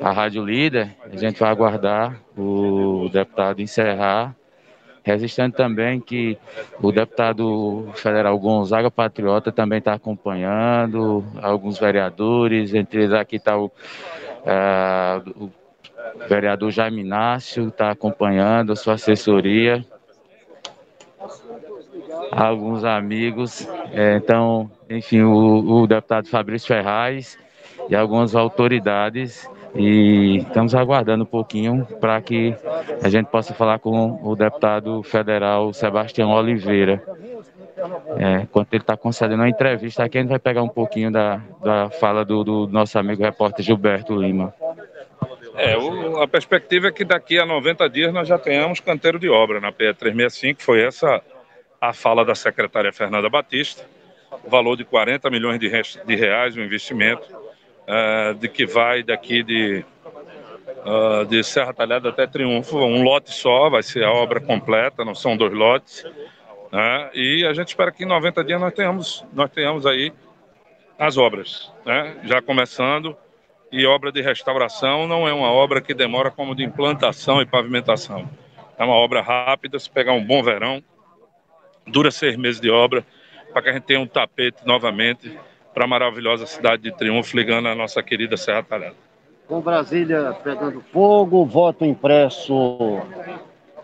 a Rádio Líder, a gente vai aguardar o deputado encerrar Resistente também que o deputado federal Gonzaga Patriota também está acompanhando, alguns vereadores, entre eles aqui está o, uh, o vereador Jaime Inácio, está acompanhando a sua assessoria, alguns amigos, é, então, enfim, o, o deputado Fabrício Ferraz e algumas autoridades e estamos aguardando um pouquinho para que a gente possa falar com o deputado federal Sebastião Oliveira. é, enquanto ele está concedendo uma entrevista aqui, a gente vai pegar um pouquinho da, da fala do, do nosso amigo repórter Gilberto Lima. É, o, a perspectiva é que daqui a 90 dias nós já tenhamos canteiro de obra na PE 365, foi essa a fala da secretária Fernanda Batista, valor de 40 milhões de, de reais o investimento, uh, de que vai daqui de, uh, de Serra Talhada até Triunfo, um lote só, vai ser a obra completa, não são dois lotes, né? e a gente espera que em 90 dias nós tenhamos, nós tenhamos aí as obras, né? já começando, e obra de restauração não é uma obra que demora como de implantação e pavimentação. É uma obra rápida, se pegar um bom verão, dura seis meses de obra, para que a gente tenha um tapete novamente para a maravilhosa cidade de Triunfo, ligando a nossa querida Serra Talhada. Com Brasília pegando fogo, voto impresso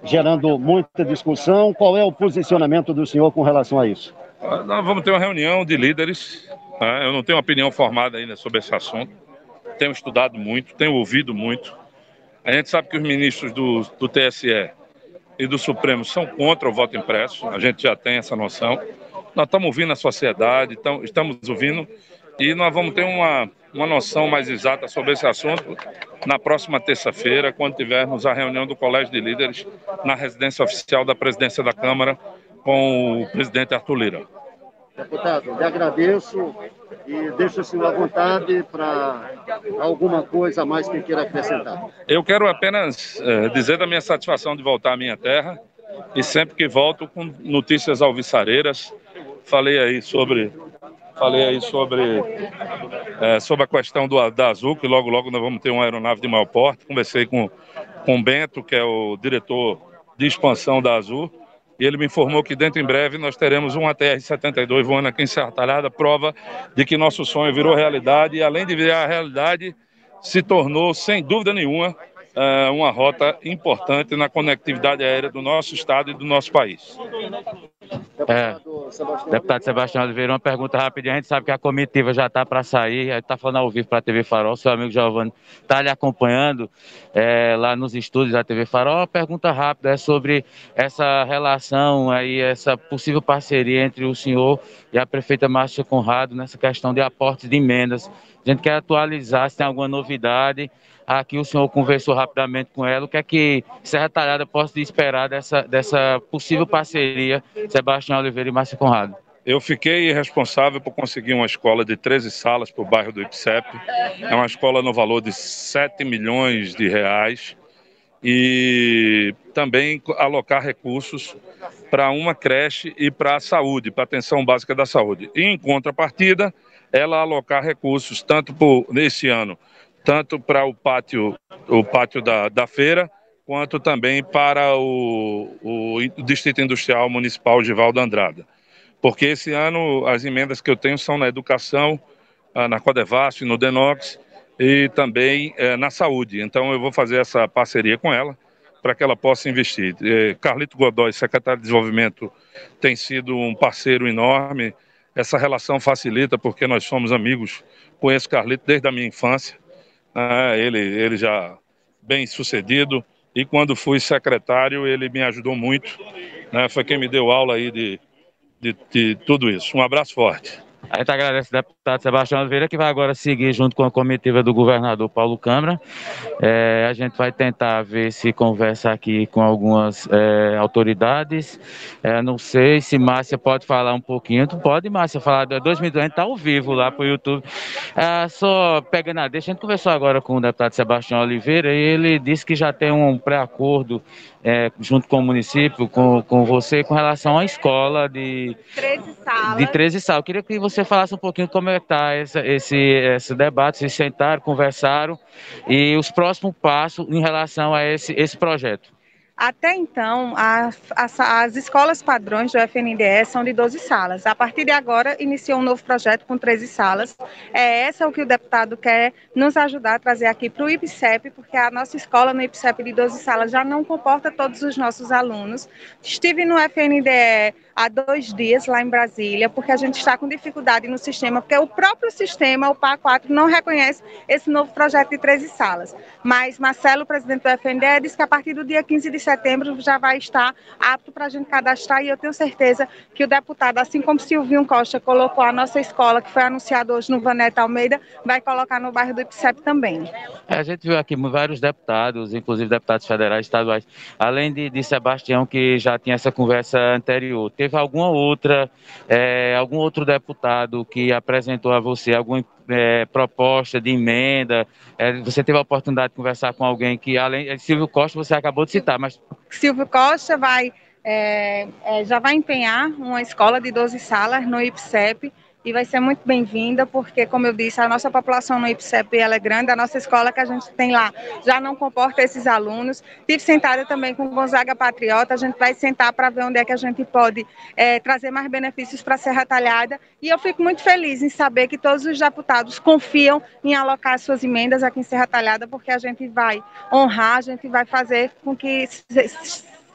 gerando muita discussão, qual é o posicionamento do senhor com relação a isso? Nós vamos ter uma reunião de líderes, né? eu não tenho opinião formada ainda sobre esse assunto, tenho estudado muito, tenho ouvido muito. A gente sabe que os ministros do, do TSE e do Supremo são contra o voto impresso, a gente já tem essa noção. Nós estamos ouvindo a sociedade, estamos ouvindo e nós vamos ter uma, uma noção mais exata sobre esse assunto na próxima terça-feira, quando tivermos a reunião do Colégio de Líderes na residência oficial da presidência da Câmara com o presidente Arthur Lira. Deputado, lhe agradeço e deixo o senhor à vontade para alguma coisa a mais que queira acrescentar. Eu quero apenas é, dizer da minha satisfação de voltar à minha terra e sempre que volto com notícias alviçareiras. Falei aí sobre falei aí sobre, é, sobre a questão do, da Azul, que logo logo nós vamos ter uma aeronave de maior porte. Conversei com, com o Bento, que é o diretor de expansão da Azul, e ele me informou que dentro em breve nós teremos um ATR-72 voando aqui em Serra prova de que nosso sonho virou realidade e além de virar realidade, se tornou, sem dúvida nenhuma, é, uma rota importante na conectividade aérea do nosso estado e do nosso país. É, deputado Sebastião Oliveira, uma pergunta rápida. A gente sabe que a comitiva já está para sair, está falando ao vivo para a TV Farol. Seu amigo Giovanni está lhe acompanhando é, lá nos estúdios da TV Farol. Uma pergunta rápida é sobre essa relação aí, essa possível parceria entre o senhor e a prefeita Márcia Conrado nessa questão de aportes de emendas. A gente quer atualizar se tem alguma novidade Aqui o senhor conversou rapidamente com ela. O que é que Serra Talhada pode esperar dessa, dessa possível parceria Sebastião Oliveira e Márcio Conrado? Eu fiquei responsável por conseguir uma escola de 13 salas para o bairro do IPSEP. É uma escola no valor de 7 milhões de reais. E também alocar recursos para uma creche e para a saúde, para a atenção básica da saúde. E, em contrapartida, ela alocar recursos, tanto por, nesse ano, tanto para o pátio, o pátio da, da feira, quanto também para o, o Distrito Industrial Municipal de Valdo Andrada. Porque esse ano as emendas que eu tenho são na educação, ah, na Codevasf, no Denox e também eh, na saúde. Então eu vou fazer essa parceria com ela para que ela possa investir. Eh, Carlito Godoy, secretário de Desenvolvimento, tem sido um parceiro enorme. Essa relação facilita porque nós somos amigos. Conheço Carlito desde a minha infância né? ele, ele já bem sucedido. E quando fui secretário, ele me ajudou muito. Né? Foi quem me deu aula aí de, de, de tudo isso. Um abraço forte. A gente agradece ao deputado Sebastião Oliveira, que vai agora seguir junto com a comitiva do governador Paulo Câmara. É, a gente vai tentar ver se conversa aqui com algumas é, autoridades. É, não sei se Márcia pode falar um pouquinho. Tu pode, Márcia, falar de 2002, a gente está ao vivo lá para o YouTube. É, só pegando a deixa, a gente conversou agora com o deputado Sebastião Oliveira e ele disse que já tem um pré-acordo é, junto com o município, com, com você, com relação à escola de 13 salas. De 13 salas. Eu queria que você falasse um pouquinho como é que está esse, esse, esse debate, vocês sentaram, conversaram e os próximos passos em relação a esse, esse projeto. Até então, a, as escolas padrões do FNDE são de 12 salas. A partir de agora, iniciou um novo projeto com 13 salas. É essa o que o deputado quer nos ajudar a trazer aqui para o IPCEP, porque a nossa escola no IPCEP de 12 salas já não comporta todos os nossos alunos. Estive no FNDE há dois dias lá em Brasília, porque a gente está com dificuldade no sistema, porque o próprio sistema, o PA4, não reconhece esse novo projeto de 13 salas. Mas Marcelo, presidente do FNDE, disse que a partir do dia 15 de setembro, já vai estar apto para a gente cadastrar e eu tenho certeza que o deputado, assim como Silvinho Costa colocou a nossa escola, que foi anunciado hoje no Vaneta Almeida, vai colocar no bairro do IPSEP também. É, a gente viu aqui vários deputados, inclusive deputados federais, estaduais, além de, de Sebastião, que já tinha essa conversa anterior, teve alguma outra, é, algum outro deputado que apresentou a você alguma é, proposta de emenda? É, você teve a oportunidade de conversar com alguém que, além de Silvio Costa, você acabou de citar, mas. Silvio Costa vai, é, é já vai empenhar uma escola de 12 salas no IPSEP e vai ser muito bem-vinda, porque, como eu disse, a nossa população no IPSEP ela é grande, a nossa escola que a gente tem lá já não comporta esses alunos. Tive sentada também com Gonzaga Patriota, a gente vai sentar para ver onde é que a gente pode é, trazer mais benefícios para a Serra Talhada, e eu fico muito feliz em saber que todos os deputados confiam em alocar suas emendas aqui em Serra Talhada, porque a gente vai honrar, a gente vai fazer com que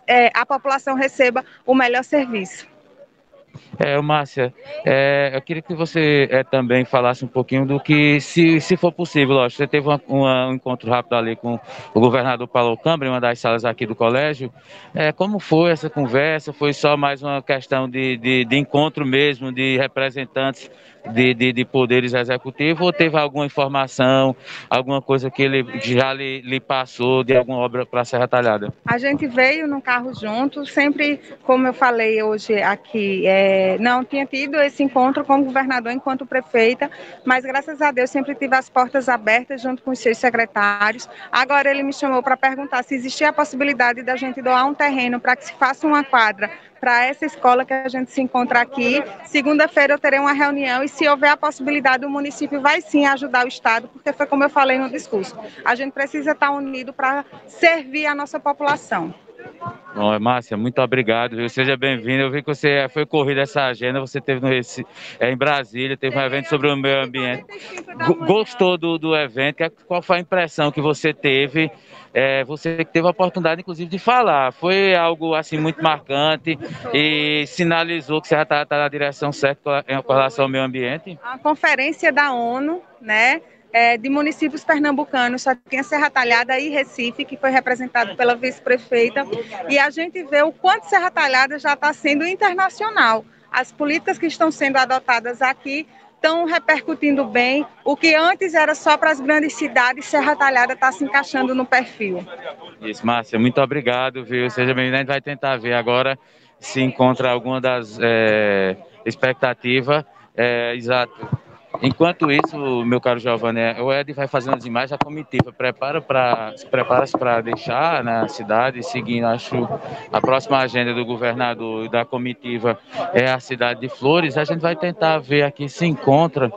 é, a população receba o melhor serviço. É, Márcia, é, eu queria que você é, também falasse um pouquinho do que, se, se for possível, lógico, você teve uma, uma, um encontro rápido ali com o governador Paulo Câmara, em uma das salas aqui do colégio. É, como foi essa conversa? Foi só mais uma questão de, de, de encontro mesmo, de representantes de, de, de, poderes executivos ou teve alguma informação, alguma coisa que ele já lhe, lhe passou de alguma obra para Serra Talhada? A gente veio no carro junto, sempre, como eu falei hoje aqui, é, não tinha tido esse encontro com o governador enquanto prefeita, mas graças a Deus sempre tive as portas abertas junto com os seus secretários. Agora ele me chamou para perguntar se existia a possibilidade da gente doar um terreno para que se faça uma quadra para essa escola que a gente se encontra aqui. Segunda-feira eu terei uma reunião e se houver a possibilidade, o município vai sim ajudar o Estado, porque foi como eu falei no discurso. A gente precisa estar unido para servir a nossa população. Bom, Márcia, muito obrigado, viu? Seja bem-vindo. Eu vi que você foi corrida essa agenda, você teve no Recife, é, em Brasília, teve um evento sobre o meio ambiente. Gostou do, do evento? Qual foi a impressão que você teve? É, você teve a oportunidade, inclusive, de falar. Foi algo assim muito marcante e sinalizou que você já está tá na direção certa com relação ao meio ambiente? A conferência da ONU, né? É, de municípios pernambucanos, só tinha Serra Talhada e Recife, que foi representado pela vice-prefeita, e a gente vê o quanto Serra Talhada já está sendo internacional. As políticas que estão sendo adotadas aqui estão repercutindo bem. O que antes era só para as grandes cidades, Serra Talhada está se encaixando no perfil. Isso, Márcia, muito obrigado, viu? Seja bem-vindo. A gente vai tentar ver agora se encontra alguma das é, expectativas. É, exato Enquanto isso, meu caro Giovanni, o Ed vai fazendo as imagens, a comitiva prepara para se prepara para deixar na cidade, seguindo, acho, a próxima agenda do governador e da comitiva é a cidade de Flores. A gente vai tentar ver aqui se encontra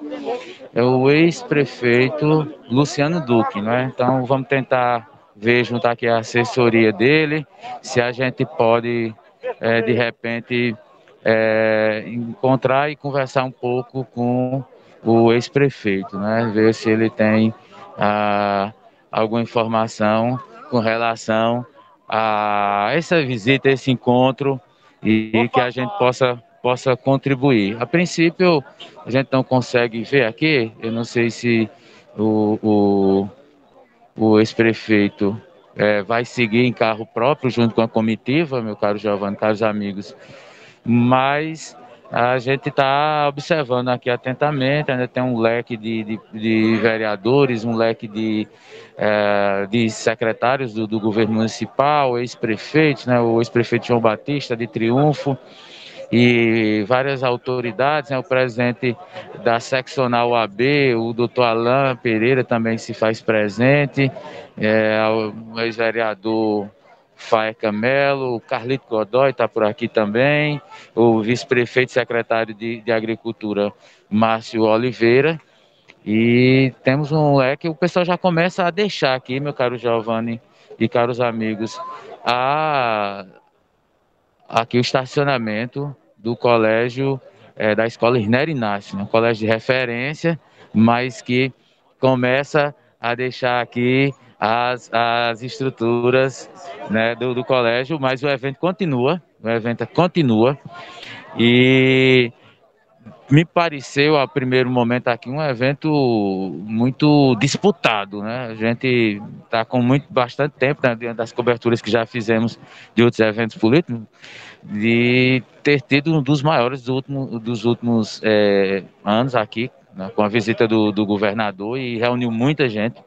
é o ex-prefeito Luciano Duque, né? Então vamos tentar ver juntar aqui a assessoria dele, se a gente pode é, de repente é, encontrar e conversar um pouco com o ex-prefeito, né? Ver se ele tem ah, alguma informação com relação a essa visita, esse encontro e que a gente possa possa contribuir. A princípio, a gente não consegue ver aqui, eu não sei se o, o, o ex-prefeito é, vai seguir em carro próprio junto com a comitiva, meu caro Giovanni, caros amigos, mas a gente está observando aqui atentamente, ainda tem um leque de, de, de vereadores, um leque de, é, de secretários do, do governo municipal, ex-prefeitos, né, o ex-prefeito João Batista de Triunfo, e várias autoridades, né, o presidente da seccional AB, o doutor Alain Pereira também se faz presente, é, o ex-vereador Faeca Melo, o Carlito Godoy está por aqui também, o vice-prefeito secretário de, de Agricultura, Márcio Oliveira. E temos um leque, o pessoal já começa a deixar aqui, meu caro Giovanni e caros amigos, a, aqui o estacionamento do colégio é, da escola Irnério Inácio, né? um colégio de referência, mas que começa a deixar aqui as, as estruturas né, do, do colégio, mas o evento continua, o evento continua e me pareceu, a primeiro momento aqui, um evento muito disputado, né? A gente está com muito, bastante tempo, né, das coberturas que já fizemos de outros eventos políticos, de ter tido um dos maiores dos últimos, dos últimos é, anos aqui, né, com a visita do, do governador e reuniu muita gente.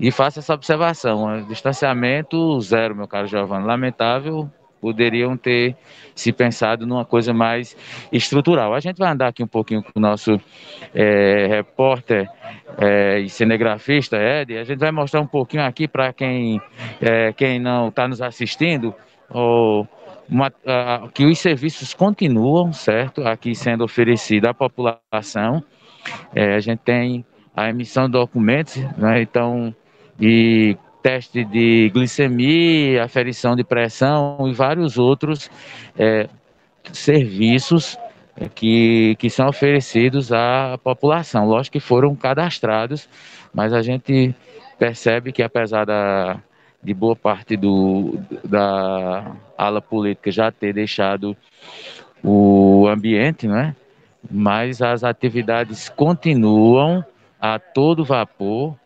E faço essa observação, né? distanciamento zero, meu caro Giovanni. Lamentável poderiam ter se pensado numa coisa mais estrutural. A gente vai andar aqui um pouquinho com o nosso é, repórter é, e cinegrafista Ed, a gente vai mostrar um pouquinho aqui para quem, é, quem não está nos assistindo, ou uma, que os serviços continuam, certo, aqui sendo oferecido à população. É, a gente tem a emissão de documentos, né, então, e teste de glicemia, aferição de pressão e vários outros é, serviços é, que, que são oferecidos à população. Lógico que foram cadastrados, mas a gente percebe que apesar da, de boa parte do, da ala política já ter deixado o ambiente, né? mas as atividades continuam a todo vapor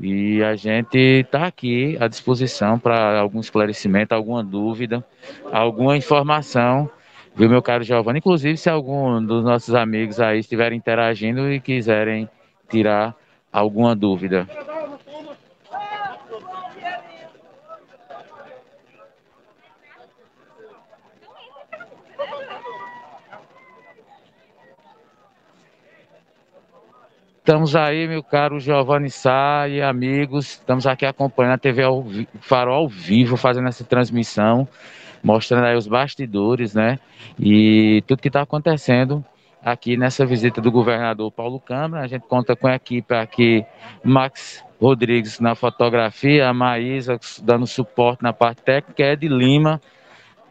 e a gente está aqui à disposição para algum esclarecimento, alguma dúvida, alguma informação, viu, meu caro Giovanni? Inclusive, se algum dos nossos amigos aí estiverem interagindo e quiserem tirar alguma dúvida. Estamos aí, meu caro Giovanni Sá e amigos, estamos aqui acompanhando a TV ao, Farol ao vivo, fazendo essa transmissão, mostrando aí os bastidores, né? E tudo que está acontecendo aqui nessa visita do governador Paulo Câmara. A gente conta com a equipe aqui, Max Rodrigues na fotografia, a Maísa dando suporte na parte técnica, de Lima,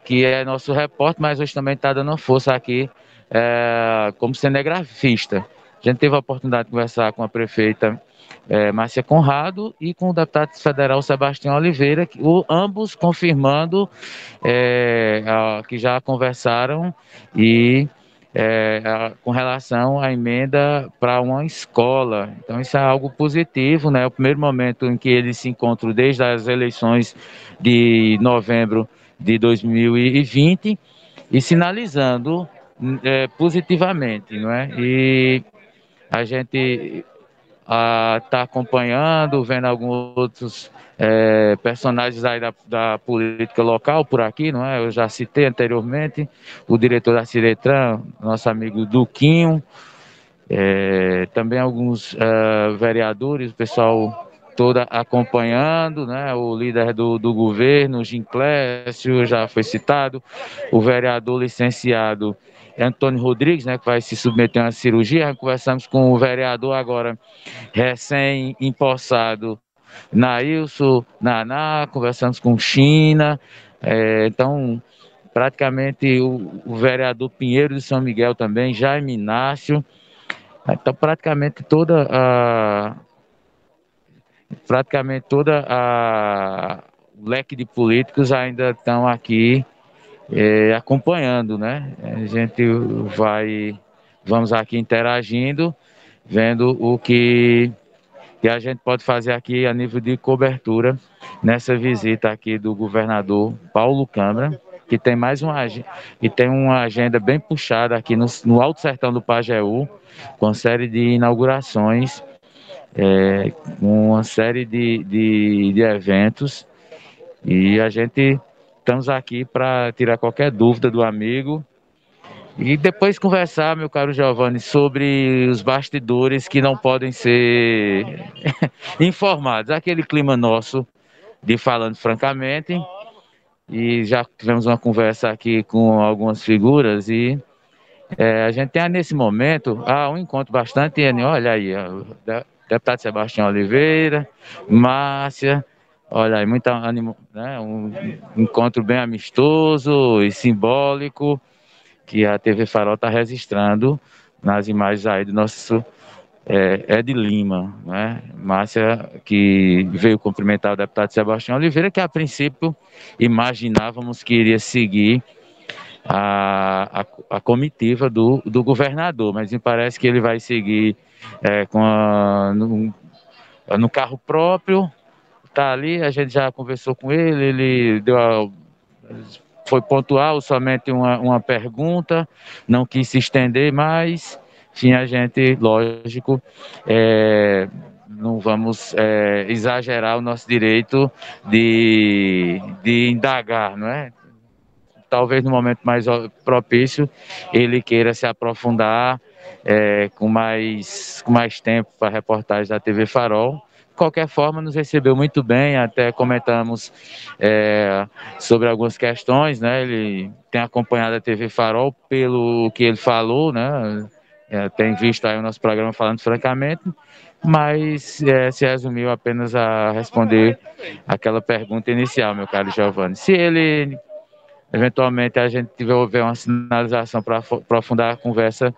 que é nosso repórter, mas hoje também está dando força aqui é, como cinegrafista. A gente teve a oportunidade de conversar com a prefeita é, Márcia Conrado e com o deputado federal Sebastião Oliveira, que, o, ambos confirmando é, a, que já conversaram e é, a, com relação à emenda para uma escola. Então, isso é algo positivo, né? O primeiro momento em que eles se encontram desde as eleições de novembro de 2020 e sinalizando é, positivamente, não é? E a gente está acompanhando, vendo alguns outros é, personagens aí da, da, política local por aqui, não é? Eu já citei anteriormente o diretor da Ciretran, nosso amigo Duquinho, é, também alguns é, vereadores, o pessoal toda acompanhando, né? O líder do, do governo, Jim Clécio, já foi citado, o vereador licenciado Antônio Rodrigues, né, que vai se submeter a uma cirurgia. Conversamos com o vereador agora, recém-empossado, Nailson Naná, conversamos com China. É, então, praticamente o, o, vereador Pinheiro de São Miguel também, Jaime Inácio. Então, praticamente toda a. Praticamente toda a leque de políticos ainda estão aqui é, acompanhando, né? A gente vai, vamos aqui interagindo, vendo o que, que a gente pode fazer aqui a nível de cobertura nessa visita aqui do governador Paulo Câmara, que tem mais uma e tem uma agenda bem puxada aqui no, no Alto Sertão do Pajeú, com série de inaugurações, é, uma série de, de, de eventos, e a gente Estamos aqui para tirar qualquer dúvida do amigo e depois conversar, meu caro Giovanni, sobre os bastidores que não podem ser [LAUGHS] informados. Aquele clima nosso de falando francamente. E já tivemos uma conversa aqui com algumas figuras e é, a gente tem nesse momento ah, um encontro bastante. Olha aí, deputado Sebastião Oliveira, Márcia, Olha aí, muito ânimo, né? Um encontro bem amistoso e simbólico que a TV Farol está registrando nas imagens aí do nosso é, Ed Lima, né? Márcia, que veio cumprimentar o deputado Sebastião Oliveira, que a princípio imaginávamos que iria seguir a, a, a, comitiva do, do governador, mas me parece que ele vai seguir é, com a, no, no, carro próprio, tá ali, a gente já conversou com ele, ele deu a, foi pontual, somente uma, uma pergunta, não quis se estender mais, tinha gente, lógico, é, não vamos é, exagerar o nosso direito de, de indagar, não é? talvez no momento mais propício ele queira se aprofundar é, com, mais, com mais tempo para a reportagem da TV Farol. Qualquer forma, nos recebeu muito bem, até comentamos é, sobre algumas questões, né? Ele tem acompanhado a TV Farol pelo que ele falou, né? É, tem visto aí o nosso programa falando francamente, mas é, se resumiu apenas a responder aquela pergunta inicial, meu caro Giovanni. Se ele eventualmente a gente tiver uma sinalização para aprofundar a conversa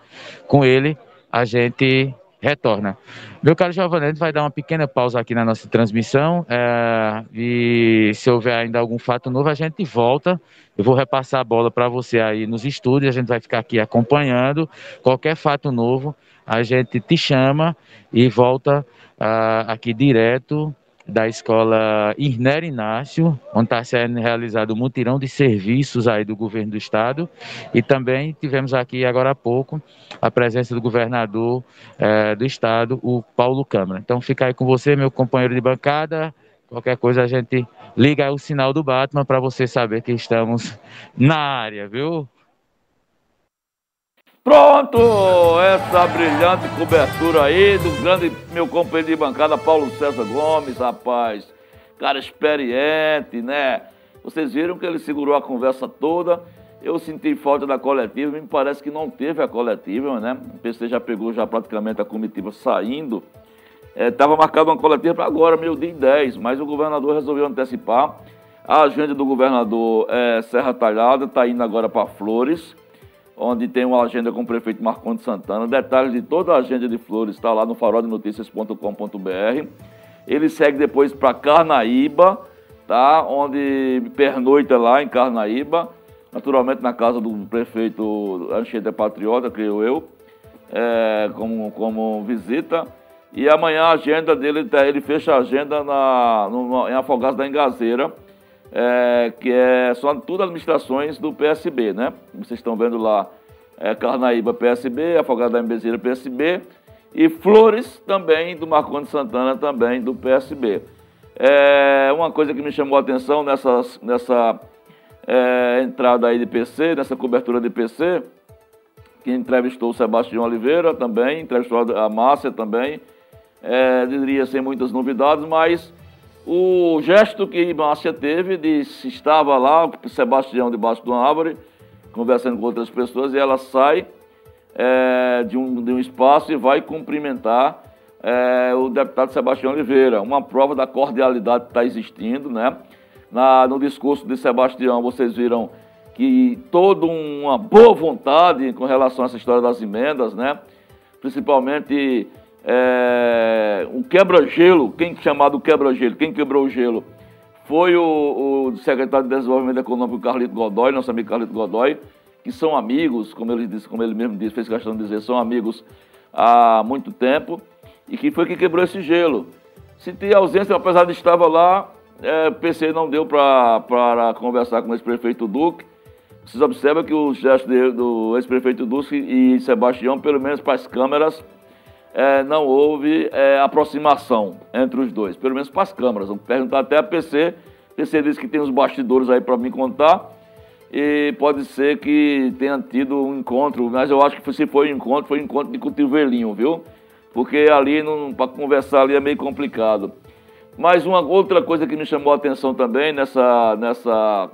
com ele, a gente retorna. Meu caro Giovanni, a gente vai dar uma pequena pausa aqui na nossa transmissão é, e se houver ainda algum fato novo, a gente volta. Eu vou repassar a bola para você aí nos estúdios, a gente vai ficar aqui acompanhando. Qualquer fato novo, a gente te chama e volta uh, aqui direto da escola Irner Inácio, onde está sendo realizado o mutirão de serviços aí do governo do estado. E também tivemos aqui agora há pouco a presença do governador eh, do estado, o Paulo Câmara. Então fica aí com você, meu companheiro de bancada. Qualquer coisa a gente liga o sinal do Batman para você saber que estamos na área, viu? Pronto! Essa brilhante cobertura aí do grande meu companheiro de bancada, Paulo César Gomes, rapaz. Cara experiente, né? Vocês viram que ele segurou a conversa toda. Eu senti falta da coletiva, me parece que não teve a coletiva, né? O PC já pegou já praticamente a comitiva saindo. Estava é, marcada uma coletiva para agora, meio dia 10, mas o governador resolveu antecipar. A agenda do governador é Serra Talhada, está indo agora para Flores onde tem uma agenda com o prefeito Marcondes Santana. Detalhes de toda a agenda de flores está lá no faroldenoticias.com.br. Ele segue depois para Carnaíba, tá? onde pernoita lá em Carnaíba, naturalmente na casa do prefeito Anchieta Patriota, creio eu, é, como, como visita. E amanhã a agenda dele, tá, ele fecha a agenda na, em Afogados da Engazeira, é, que é, são tudo administrações do PSB, né? Vocês estão vendo lá, é, Carnaíba PSB, Afogado da Embezeira PSB e Flores também, do Marcondes Santana também, do PSB. É, uma coisa que me chamou a atenção nessa, nessa é, entrada aí de PC, nessa cobertura de PC, que entrevistou o Sebastião Oliveira também, entrevistou a Márcia também, é, diria sem muitas novidades, mas o gesto que Márcia teve de estava lá, Sebastião debaixo de uma árvore, conversando com outras pessoas, e ela sai é, de, um, de um espaço e vai cumprimentar é, o deputado Sebastião Oliveira. Uma prova da cordialidade que está existindo, né? Na, no discurso de Sebastião, vocês viram que toda uma boa vontade com relação a essa história das emendas, né? Principalmente é, um quebra-gelo, quem chamado quebra-gelo, quem quebrou o gelo foi o, o, secretário de Desenvolvimento Econômico Carlito Godoy, nosso amigo Carlito Godoy, que são amigos, como ele disse, como ele mesmo disse, fez questão de dizer, são amigos há muito tempo, e que foi que quebrou esse gelo. Senti ausência, apesar de estar lá, é, PC não deu para conversar com o ex-prefeito Duque. Vocês observam que o gesto do ex-prefeito Duque e Sebastião, pelo menos para as câmeras, é, não houve é, aproximação entre os dois, pelo menos para as câmaras. Vamos perguntar até a PC. A PC disse que tem os bastidores aí para me contar. E pode ser que tenha tido um encontro, mas eu acho que se foi um encontro, foi um encontro de cotovelinho, viu? Porque ali, para conversar ali é meio complicado. Mas uma outra coisa que me chamou a atenção também nessa, nessa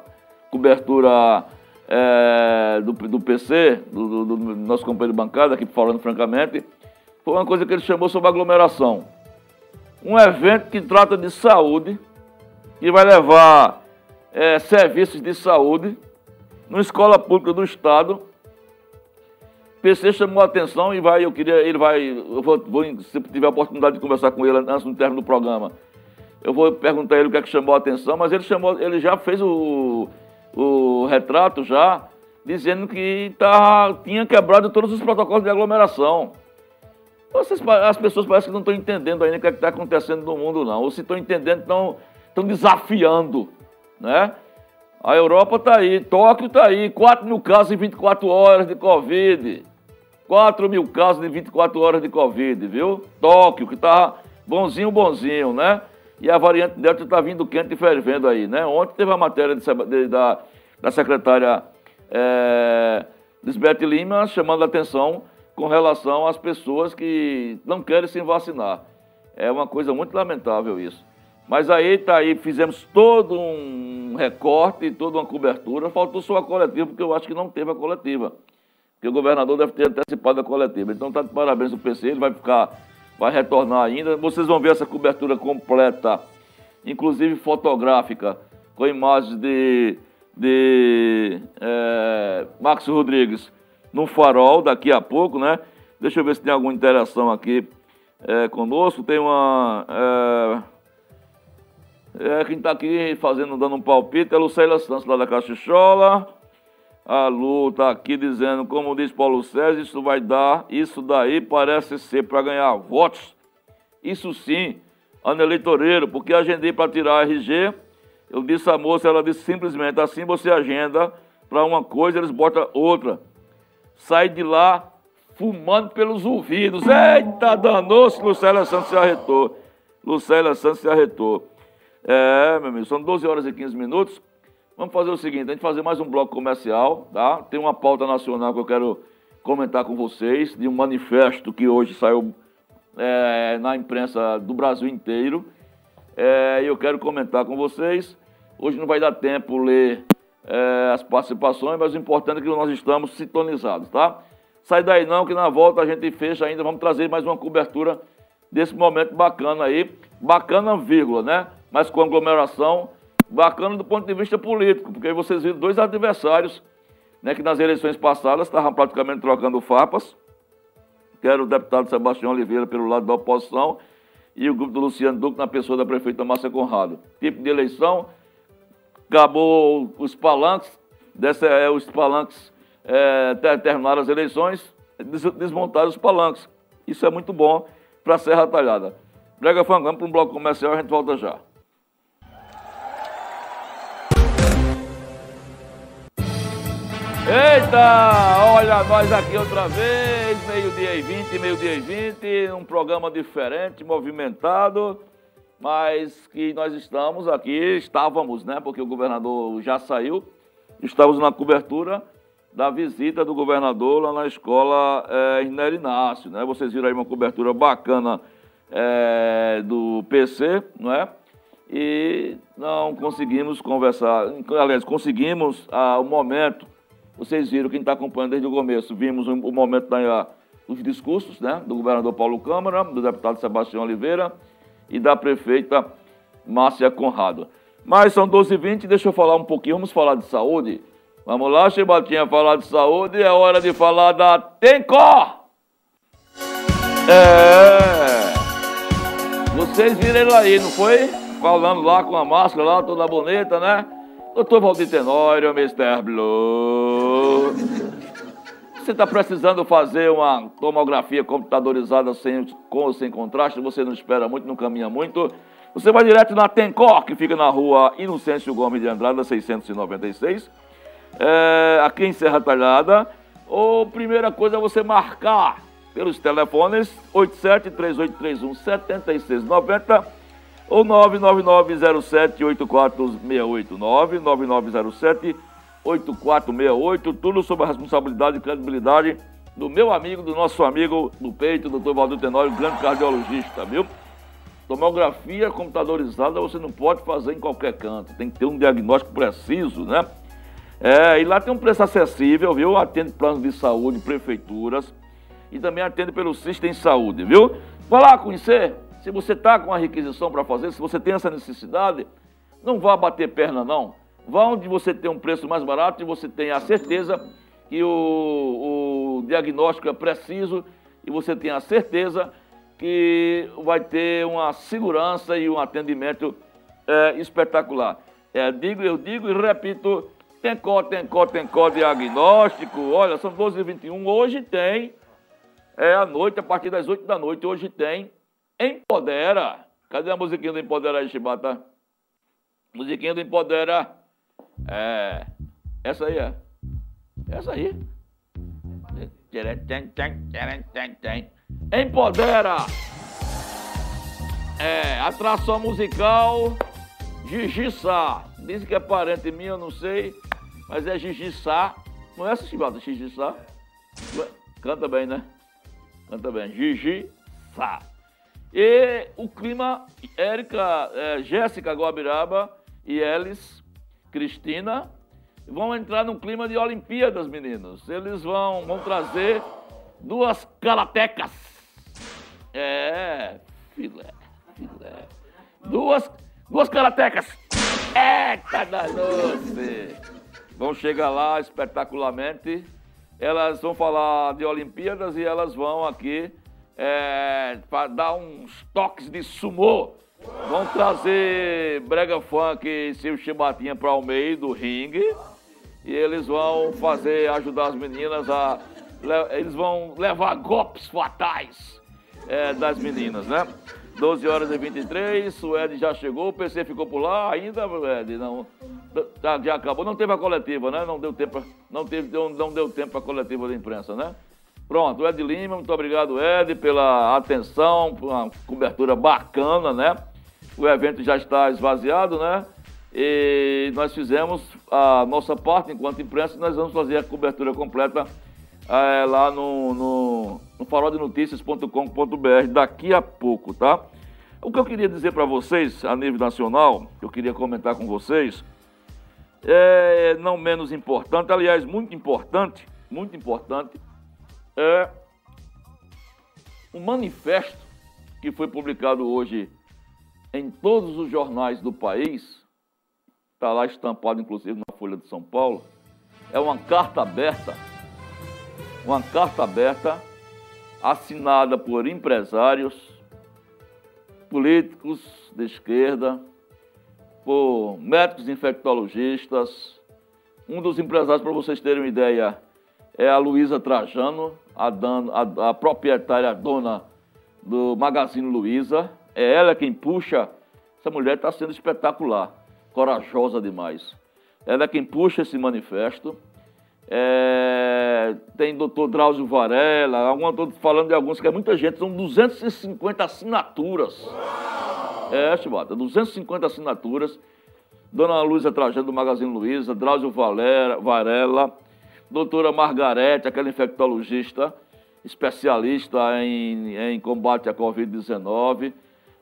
cobertura é, do, do PC, do, do, do nosso companheiro de bancada, aqui falando francamente, foi uma coisa que ele chamou sobre aglomeração. Um evento que trata de saúde, que vai levar é, serviços de saúde numa escola pública do Estado. O PC chamou a atenção e vai, eu queria, ele vai, eu vou, vou, se tiver a oportunidade de conversar com ele antes do término do programa, eu vou perguntar a ele o que é que chamou a atenção, mas ele chamou, ele já fez o, o retrato já dizendo que tá, tinha quebrado todos os protocolos de aglomeração. Vocês, as pessoas parecem que não estão entendendo ainda o que é está acontecendo no mundo, não. Ou se estão entendendo, estão, estão desafiando. Né? A Europa está aí, Tóquio está aí, 4 mil casos em 24 horas de Covid. 4 mil casos em 24 horas de Covid, viu? Tóquio, que está bonzinho, bonzinho, né? E a variante Delta está vindo quente e fervendo aí, né? Ontem teve a matéria de, de, da, da secretária é, Lisbeth Lima chamando a atenção com relação às pessoas que não querem se vacinar. É uma coisa muito lamentável isso. Mas aí tá aí, fizemos todo um recorte, toda uma cobertura, faltou só a coletiva, porque eu acho que não teve a coletiva. Porque o governador deve ter antecipado a coletiva. Então tá de parabéns o PC, ele vai ficar, vai retornar ainda. Vocês vão ver essa cobertura completa, inclusive fotográfica, com imagens de, de é, Marcos Rodrigues no farol daqui a pouco, né? Deixa eu ver se tem alguma interação aqui é, conosco. Tem uma. É, é quem está aqui fazendo, dando um palpite é a Lucélia Santos, lá da Caxichola. A Lu está aqui dizendo, como diz Paulo César, isso vai dar, isso daí parece ser para ganhar votos. Isso sim, ano eleitoreiro, porque agendei para tirar a RG. Eu disse à moça, ela disse simplesmente assim você agenda para uma coisa, eles botam outra sai de lá fumando pelos ouvidos. Eita, danou-se, Lucélia Santos se arretou. Lucélia Santos se arretou. É, meu amigo, são 12 horas e 15 minutos. Vamos fazer o seguinte, a gente fazer mais um bloco comercial, tá? Tem uma pauta nacional que eu quero comentar com vocês, de um manifesto que hoje saiu é, na imprensa do Brasil inteiro. É, eu quero comentar com vocês. Hoje não vai dar tempo ler é, as participações, mas o importante é que nós estamos sintonizados, tá? Sai daí não, que na volta a gente fecha ainda, vamos trazer mais uma cobertura desse momento bacana aí, bacana vírgula, né? Mas com aglomeração, bacana do ponto de vista político, porque aí vocês viram dois adversários, né, que nas eleições passadas estavam praticamente trocando farpas, que era o deputado Sebastião Oliveira pelo lado da oposição, e o grupo do Luciano Duque na pessoa da prefeita Márcia Conrado. Tipo de eleição, acabou os palanques, dessa, é, os palanques é, terminaram as eleições, des, desmontaram os palanques. Isso é muito bom para a Serra Talhada. Brega vamos para um bloco comercial, a gente volta já. Eita, olha nós aqui outra vez, meio-dia e 20, meio-dia e 20, um programa diferente, movimentado mas que nós estamos aqui, estávamos, né, porque o governador já saiu, estávamos na cobertura da visita do governador lá na escola é, Inácio, né? Vocês viram aí uma cobertura bacana é, do PC, não é? E não conseguimos conversar, aliás, conseguimos ah, o momento, vocês viram, quem está acompanhando desde o começo, vimos o, momento da, dos discursos, né? Do governador Paulo Câmara, do deputado Sebastião Oliveira, e da prefeita Márcia Conrado. Mas são 12h20, deixa eu falar um pouquinho, vamos falar de saúde. Vamos lá, Chibatinha, falar de saúde, é hora de falar da Tencó! É! Vocês viram ele aí, não foi? Falando lá com a máscara lá, toda bonita, né? Doutor Valdir Tenório, Mr. Blue você está precisando fazer uma tomografia computadorizada sem, com ou sem contraste, você não espera muito, não caminha muito, você vai direto na Tencor, que fica na rua Inocêncio Gomes de Andrada, 696, é, aqui em Serra Talhada. Ou primeira coisa é você marcar pelos telefones 8738317690 ou 999078468 99907 8468, tudo sob a responsabilidade e credibilidade do meu amigo, do nosso amigo do peito, doutor Valdir Tenório, grande cardiologista, viu? Tomografia computadorizada você não pode fazer em qualquer canto, tem que ter um diagnóstico preciso, né? É, e lá tem um preço acessível, viu? Atende planos de saúde, prefeituras e também atende pelo Sistema Saúde, viu? Vá lá conhecer, se você está com a requisição para fazer, se você tem essa necessidade, não vá bater perna não. Vá onde você tem um preço mais barato e você tem a certeza que o, o diagnóstico é preciso e você tem a certeza que vai ter uma segurança e um atendimento é, espetacular. É, digo, eu digo e repito, tem có, tem có, tem có diagnóstico. Olha, são 12h21. Hoje tem, é à noite, a partir das 8 da noite, hoje tem Empodera. Cadê a musiquinha do Empodera aí, Chibata? Musiquinha do Empodera. É. Essa aí é. Essa aí. Empodera. É, atração musical Gigi Sá. Dizem que é parente minha, eu não sei, mas é Gigi Sá. Não é essa chibata, Gigi Sá? Canta bem, né? Canta bem. Gigi Sá. E o clima, Érica, é, Jéssica Guabiraba e Elis Cristina vão entrar no clima de Olimpíadas, meninos. Eles vão, vão trazer duas karatecas. É, filé, filé. Duas, duas karatecas. Eita da doce. Vão chegar lá espetacularmente. Elas vão falar de Olimpíadas e elas vão aqui é, dar uns toques de sumô. Vão trazer brega funk e seu chibatinha para o meio do ringue. E eles vão fazer, ajudar as meninas a. Eles vão levar golpes fatais é, das meninas, né? 12 horas e 23, o Ed já chegou, o PC ficou por lá ainda, Ed, não. Já, já acabou, não teve a coletiva, né? Não deu tempo, não, teve, não, deu tempo a coletiva da imprensa, né? Pronto, Ed Lima, muito obrigado, Ed, pela atenção, por uma cobertura bacana, né? O evento já está esvaziado, né? E nós fizemos a nossa parte enquanto imprensa, nós vamos fazer a cobertura completa é, lá no, no, no faroldenoticias.com.br daqui a pouco, tá? O que eu queria dizer para vocês, a nível nacional, que eu queria comentar com vocês, é não menos importante, aliás, muito importante, muito importante, é um manifesto que foi publicado hoje em todos os jornais do país, está lá estampado inclusive na Folha de São Paulo, é uma carta aberta, uma carta aberta assinada por empresários, políticos de esquerda, por médicos infectologistas. Um dos empresários, para vocês terem uma ideia, é a Luísa Trajano, a, a, a proprietária, a dona do Magazine Luiza. É ela quem puxa. Essa mulher está sendo espetacular, corajosa demais. Ela é quem puxa esse manifesto. É, tem doutor Drauzio Varela, estou falando de alguns, que é muita gente, são 250 assinaturas. É, Chibata, 250 assinaturas. Dona Luísa Trajano do Magazine Luiza, Drauzio Valera, Varela, doutora Margarete, aquela infectologista especialista em, em combate à Covid-19,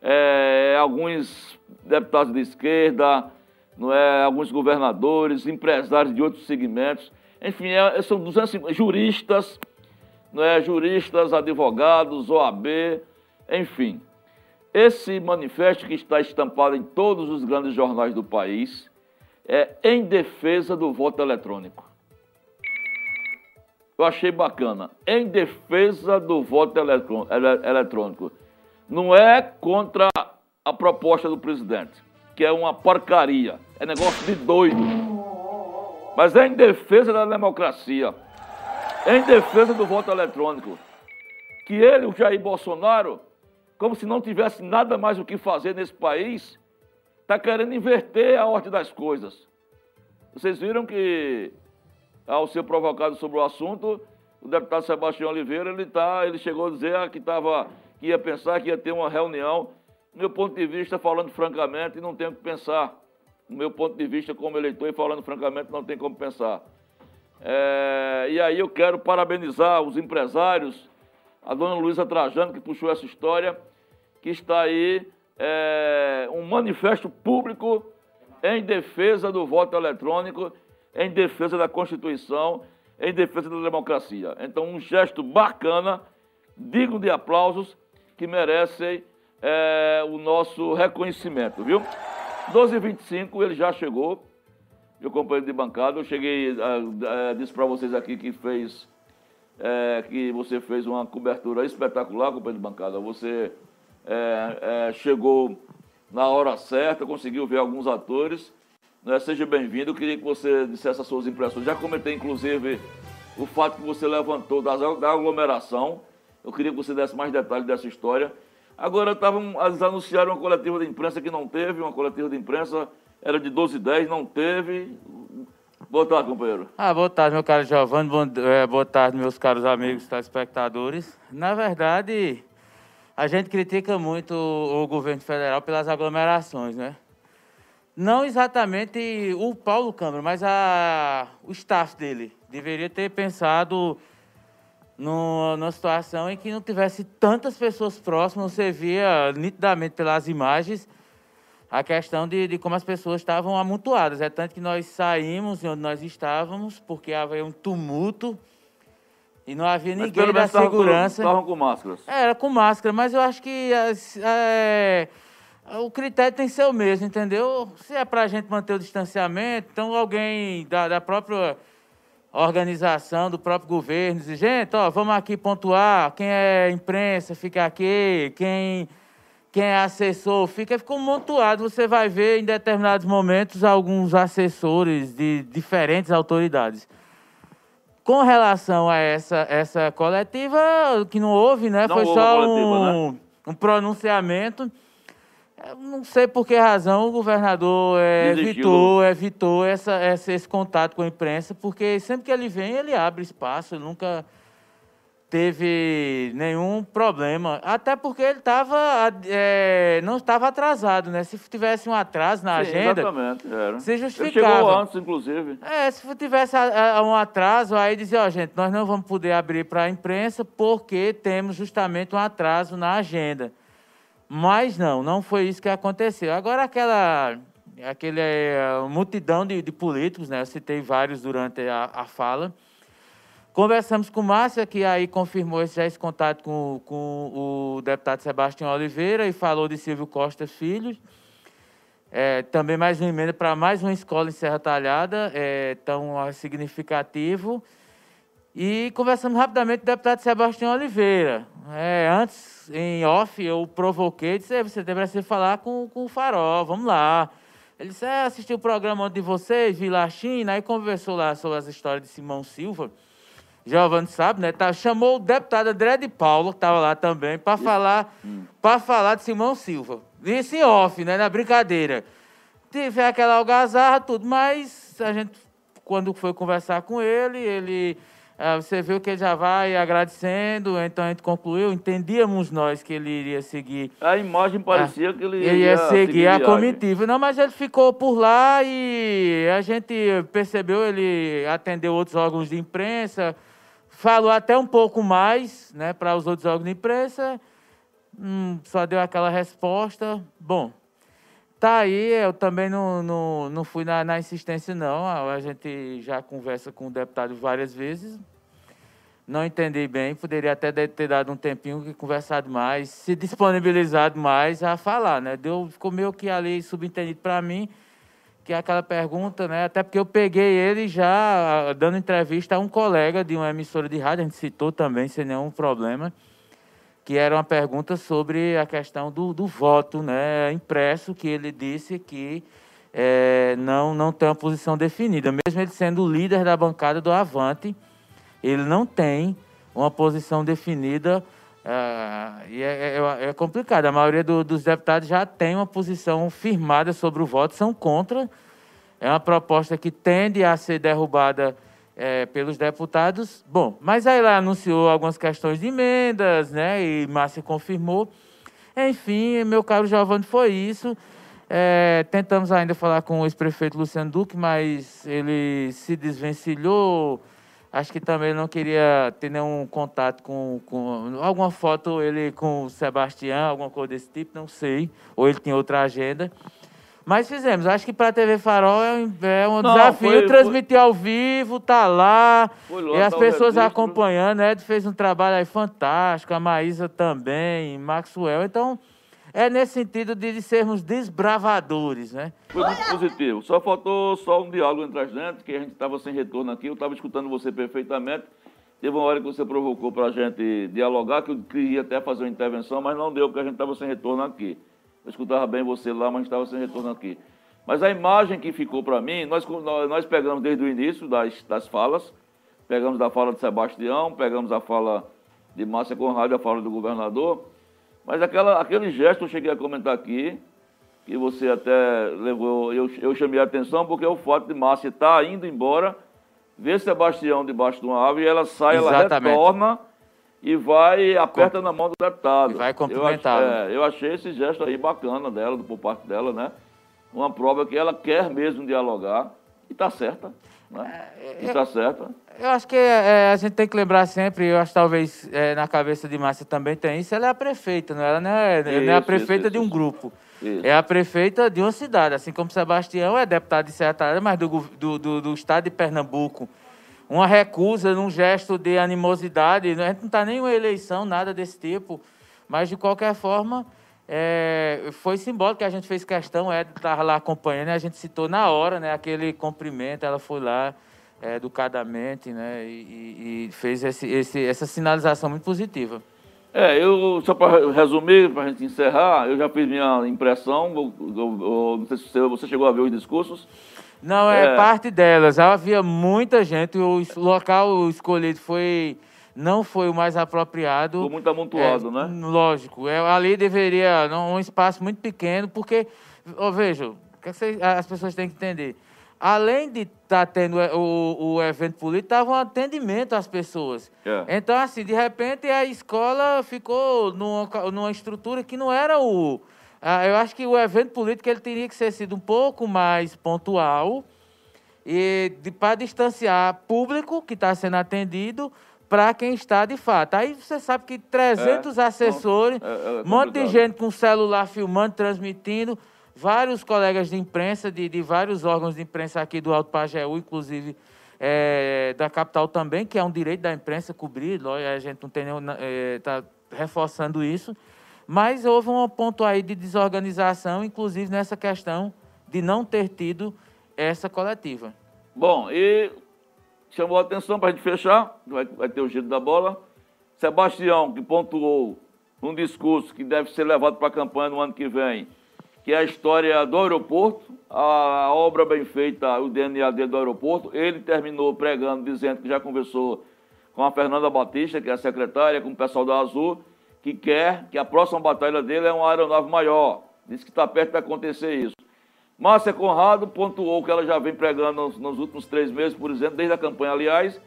é, alguns deputados de esquerda, não é, alguns governadores, empresários de outros segmentos, enfim, é, são 250 juristas, não é, juristas, advogados, OAB, enfim. Esse manifesto que está estampado em todos os grandes jornais do país é em defesa do voto eletrônico eu achei bacana. Em defesa do voto eletrônico. Não é contra a proposta do presidente, que é uma porcaria. É negócio de doido. Mas é em defesa da democracia. É em defesa do voto eletrônico. Que ele, o Jair Bolsonaro, como se não tivesse nada mais o que fazer nesse país, está querendo inverter a ordem das coisas. Vocês viram que ao ser provocado sobre o assunto, o deputado Sebastião Oliveira, ele, tá, ele chegou a dizer que, tava, que ia pensar que ia ter uma reunião. Do meu ponto de vista, falando francamente, não tenho o que pensar. Do meu ponto de vista, como eleitor, e falando francamente, não tem como pensar. É, e aí eu quero parabenizar os empresários, a dona Luísa Trajano, que puxou essa história, que está aí é, um manifesto público em defesa do voto eletrônico em defesa da Constituição, em defesa da democracia. Então, um gesto bacana, digno de aplausos, que merecem é, o nosso reconhecimento, viu? 12h25, ele já chegou, meu companheiro de bancada. Eu cheguei, é, disse para vocês aqui que fez, é, que você fez uma cobertura espetacular, companheiro de bancada. Você é, é, chegou na hora certa, conseguiu ver alguns atores Né? Seja bem-vindo. Eu queria que você dissesse as suas impressões. Já comentei, inclusive, o fato que você levantou da aglomeração. Eu queria que você desse mais detalhes dessa história. Agora, tavam, eles anunciaram uma coletiva de imprensa que não teve, uma coletiva de imprensa era de 12 e 10, não teve. Boa tarde, companheiro. Ah, boa tarde, meu caro Giovanni. É, boa tarde, meus caros amigos telespectadores. Na verdade, a gente critica muito o, o governo federal pelas aglomerações, né? Não exatamente o Paulo Câmara, mas a, o staff dele. Deveria ter pensado no, numa situação em que não tivesse tantas pessoas próximas. Você via nitidamente pelas imagens a questão de, de como as pessoas estavam amontoadas. É tanto que nós saímos de onde nós estávamos, porque havia um tumulto e não havia Mas ninguém da segurança. Estavam com máscaras. Era com máscara, mas eu acho que é, o critério tem que ser o mesmo, entendeu? Se é para a gente manter o distanciamento, então alguém da, da própria organização, do próprio governo, diz, gente, ó, vamos aqui pontuar, quem é imprensa fica aqui, quem, quem é assessor fica, ficou montuado. Você vai ver em determinados momentos alguns assessores de diferentes autoridades. Com relação a essa, essa coletiva, que não houve, né? Não Foi houve só coletiva, um, né? um pronunciamento. Não sei por que razão o governador Desistiu. evitou, evitou essa, essa- esse contato com a imprensa, porque sempre que ele vem, ele abre espaço, ele nunca teve nenhum problema. Até porque ele tava, eh, não estava atrasado, né? Se tivesse um atraso na Sim, agenda, Exatamente, era. se Ele justificava. chegou antes, inclusive. É, se tivesse a- a- um atraso, aí dizia, ó, gente, nós não vamos poder abrir para a imprensa porque temos justamente um atraso na agenda. Mas não, não foi isso que aconteceu. Agora aquela aquele eh, multidão de, de políticos, né? Eu citei vários durante a, a fala. Conversamos com Márcia, que aí confirmou esse, já esse contato com, com o deputado Sebastião Oliveira e falou de Silvio Costa Filho. É, também mais uma emenda para mais uma escola em Serra Talhada, é, tão significativo. E conversamos rapidamente com o deputado Sebastião Oliveira. É, antes, em off, eu provoquei, disse, "Ei, você deveria falar com, com o Farol, vamos lá. Ele disse, é, assisti o programa de vocês, vi lá a China, aí conversou lá sobre as histórias de Simão Silva. Giovanni sabe, né? Tá, chamou o deputado André de Paulo, que estava lá também, para falar, para falar de Simão Silva. Isso em off, né? Na brincadeira. Tive aquela algazarra, tudo, mas a gente, quando foi conversar com ele, ele. Ah, você viu que ele já vai agradecendo, então a gente concluiu, entendíamos nós que ele iria seguir A imagem parecia que ele ele ia seguir a viagem. comitiva. Não, mas ele ficou por lá e a gente percebeu, ele atendeu outros órgãos de imprensa, falou até um pouco mais né, para os outros órgãos de imprensa, hum, só deu aquela resposta. Bom, tá aí, eu também não, não, não fui na, na insistência, não. A, gente já conversa com o deputado várias vezes. Não entendi bem, poderia até ter dado um tempinho e conversado mais, se disponibilizado mais a falar, né? Deu, ficou meio que ali subentendido para mim, que é aquela pergunta, né? Até porque eu peguei ele já dando entrevista a um colega de uma emissora de rádio, a gente citou também, sem nenhum problema, que era uma pergunta sobre a questão do, do voto né, impresso, que ele disse que eh, não, não tem uma posição definida. Mesmo ele sendo o líder da bancada do Avante, ele não tem uma posição definida ah, e é, é- é complicado. A maioria do- dos deputados já tem uma posição firmada sobre o voto, são contra. É uma proposta que tende a ser derrubada eh, pelos deputados. Bom, mas aí lá anunciou algumas questões de emendas, né? E Márcia confirmou. Enfim, meu caro Giovanni, foi isso. Eh, tentamos ainda falar com o ex-prefeito Luciano Duque, mas ele se desvencilhou. Acho que também não queria ter nenhum contato com, com alguma foto ele com o Sebastião, alguma coisa desse tipo, não sei. Ou ele tinha outra agenda. Mas fizemos. Acho que para a TV Farol é um, é um Não, desafio foi- transmitir ao vivo, tá lá. Foi lá, e as tá pessoas acompanhando. Ed fez um trabalho aí fantástico, a Maísa também, Maxwell. Então, é nesse sentido de sermos desbravadores, né? Foi muito positivo. Só faltou só um diálogo entre a gente, que a gente estava sem retorno aqui. Eu estava escutando você perfeitamente. Teve uma hora que você provocou para a gente dialogar, que eu queria até fazer uma intervenção, mas não deu, porque a gente estava sem retorno aqui. Eu escutava bem você lá, mas estava sem retorno aqui. Mas a imagem que ficou para mim, nós, nós pegamos desde o início das, das falas, pegamos da fala de Sebastião, pegamos a fala de Márcia Conrado a fala do governador, mas aquela, aquele gesto eu cheguei a comentar aqui, que você até levou, eu, eu chamei a atenção, porque é o fato de Márcia estar tá indo embora, ver Sebastião debaixo de uma árvore, e ela sai, Exatamente. ela retorna e vai, aperta Com... na mão do deputado. E vai cumprimentar. Eu, é, eu achei esse gesto aí bacana dela, por parte dela, né? Uma prova que ela quer mesmo dialogar, e está certa. Né? É, está certa. Eu acho que é, a gente tem que lembrar sempre, eu acho que talvez é, na cabeça de Márcia também tem isso, ela é a prefeita, não, é? ela não é, isso, não é a prefeita isso, de um isso. grupo. É a prefeita de uma cidade, assim como Sebastião é deputado de Serra mas do, do, do, do, estado de Pernambuco. Uma recusa num gesto de animosidade, a gente não está nem uma eleição, nada desse tipo, mas de qualquer forma é, foi simbólico que a gente fez questão, é, estar lá acompanhando, a gente citou na hora né, aquele cumprimento, ela foi lá é, educadamente né, e, e fez esse, esse, essa sinalização muito positiva. É, eu, só para resumir, para a gente encerrar, eu já fiz minha impressão, eu, eu, eu, não sei se você chegou a ver os discursos. Não, é, é, parte delas. Havia muita gente, o local escolhido foi não foi o mais apropriado. Foi muito amontoado, é, né? Lógico. É, ali deveria, um espaço muito pequeno, porque, oh, veja, as pessoas têm que entender além de estar tá tendo o, o evento político, estava um atendimento às pessoas. É. Então, assim, de repente a escola ficou numa, numa estrutura que não era o. eu acho que o evento político ele teria que ser sido um pouco mais pontual e para distanciar público que está sendo atendido para quem está de fato. Aí você sabe que 300 é, assessores, é, é um monte de gente com celular filmando, transmitindo vários colegas de imprensa, de, de vários órgãos de imprensa aqui do Alto Pajeú, inclusive é, da capital também, que é um direito da imprensa cobrir, a gente não tem está é, reforçando isso, mas houve um ponto aí de desorganização, inclusive nessa questão de não ter tido essa coletiva. Bom, e chamou a atenção para a gente fechar, vai, vai ter o giro da bola. Sebastião, que pontuou um discurso que deve ser levado para a campanha no ano que vem, que é a história do aeroporto, a obra bem feita, o DNA dele do aeroporto. Ele terminou pregando, dizendo que já conversou com a Fernanda Batista, que é a secretária, com o pessoal da Azul, que quer que a próxima batalha dele é uma aeronave maior. Diz que está perto de acontecer isso. Márcia Conrado pontuou que ela já vem pregando nos, nos últimos três meses, por exemplo, desde a campanha, aliás,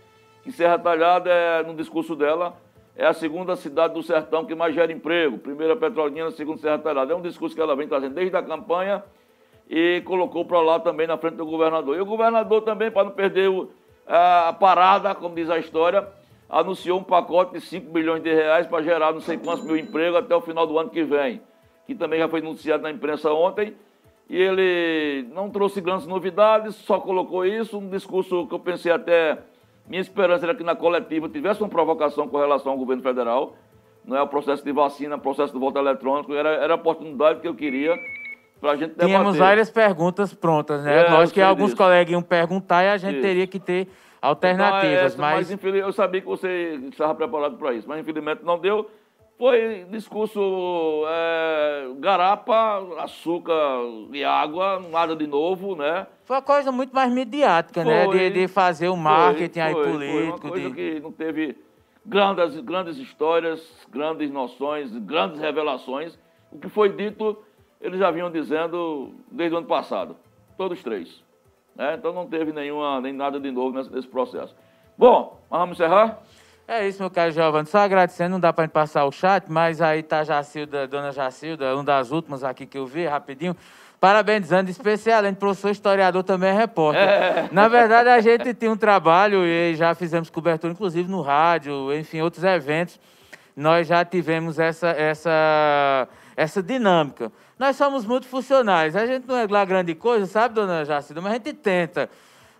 que Serra Talhada, é, no discurso dela, é a segunda cidade do sertão que mais gera emprego. Primeira Petrolina, segunda Serra Talhada. É um discurso que ela vem trazendo desde a campanha e colocou para lá também na frente do governador. E o governador também, para não perder o, a parada, como diz a história, anunciou um pacote de 5 bilhões de reais para gerar não sei quantos mil empregos até o final do ano que vem, que também já foi anunciado na imprensa ontem. E ele não trouxe grandes novidades, só colocou isso, um discurso que eu pensei até minha esperança era que na coletiva tivesse uma provocação com relação ao governo federal, não é o processo de vacina, o processo do voto eletrônico, era, era a oportunidade que eu queria para a gente debater. Tínhamos várias perguntas prontas, né? É, Lógico que alguns disso. colegas iam perguntar e a gente isso. teria que ter alternativas, então, é essa, mas... mas eu sabia que você estava preparado para isso, mas infelizmente não deu. Foi discurso é, garapa, açúcar e água, nada de novo, né? Foi uma coisa muito mais midiática, foi, né? De, de, fazer o marketing foi, aí político. Foi uma coisa de... que não teve grandes, grandes histórias, grandes noções, grandes revelações. O que foi dito, eles já vinham dizendo desde o ano passado, todos três. Né? Então não teve nenhuma, nem nada de novo nesse, nesse processo. Bom, vamos encerrar? É isso, meu caro Giovanni. Só agradecendo, não dá para passar o chat, mas aí tá a Jacilda, dona Jacilda, uma das últimas aqui que eu vi, rapidinho. Parabenizando, especial, além de professor historiador, também é repórter. É. Na verdade, a gente tem um trabalho e já fizemos cobertura, inclusive no rádio, enfim, outros eventos. Nós já tivemos essa, essa, essa dinâmica. Nós somos multifuncionais. A gente não é lá grande coisa, sabe, dona Jacilda? Mas a gente tenta.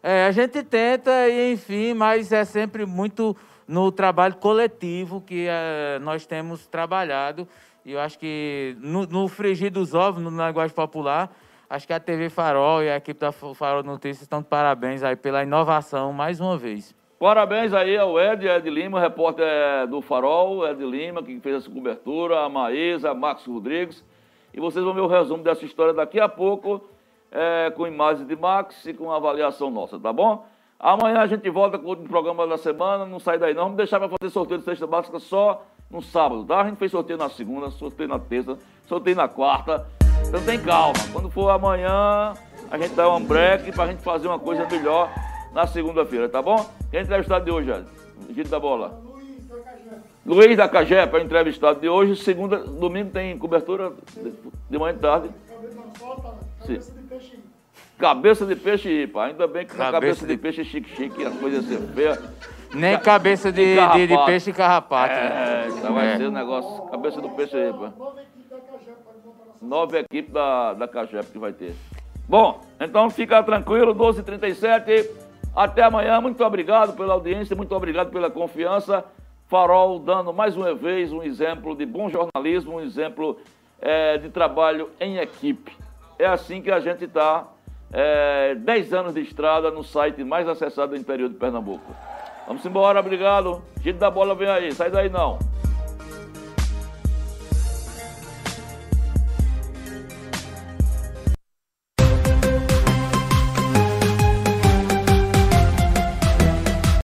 É, a gente tenta, e, enfim, mas é sempre muito no trabalho coletivo que uh, nós temos trabalhado. E eu acho que no, no frigir dos ovos, no linguagem popular, acho que a TV Farol e a equipe da Farol Notícias estão de parabéns aí pela inovação mais uma vez. Parabéns aí ao Ed, Ed Lima, repórter do Farol, Ed Lima, que fez essa cobertura, a Maísa, Marcos Rodrigues. E vocês vão ver o resumo dessa história daqui a pouco. é, com imagem de Max e com avaliação nossa, tá bom? Amanhã a gente volta com o programa da semana, não sai daí não. Vamos deixar para fazer sorteio de sexta básica só no sábado, tá? A gente fez sorteio na segunda, sorteio na terça, sorteio na quarta. Então tem calma. Quando for amanhã, a gente dá um break para a gente fazer uma coisa melhor na segunda-feira, tá bom? Quem entrevistado de hoje, Giro da bola. Luiz da Cajepa é entrevistado de hoje. Segunda, domingo tem cobertura de manhã e tarde. Sim. Cabeça de peixe, pá. Ainda bem que cabeça, cabeça de... de peixe chique-chique, a coisa ser feia. Nem cabeça de, de, de, peixe carrapato. É, né? então vai é. ser o um negócio. Cabeça do peixe aí, pá. Nove equipes da, da Cajepa que vai ter. Bom, então fica tranquilo, 12h37. Até amanhã. Muito obrigado pela audiência, muito obrigado pela confiança. Farol dando mais uma vez um exemplo de bom jornalismo, um exemplo é, de trabalho em equipe. É assim que a gente está é, 10 anos de estrada no site mais acessado do interior de Pernambuco. Vamos embora, obrigado. Giro da bola vem aí, sai daí não.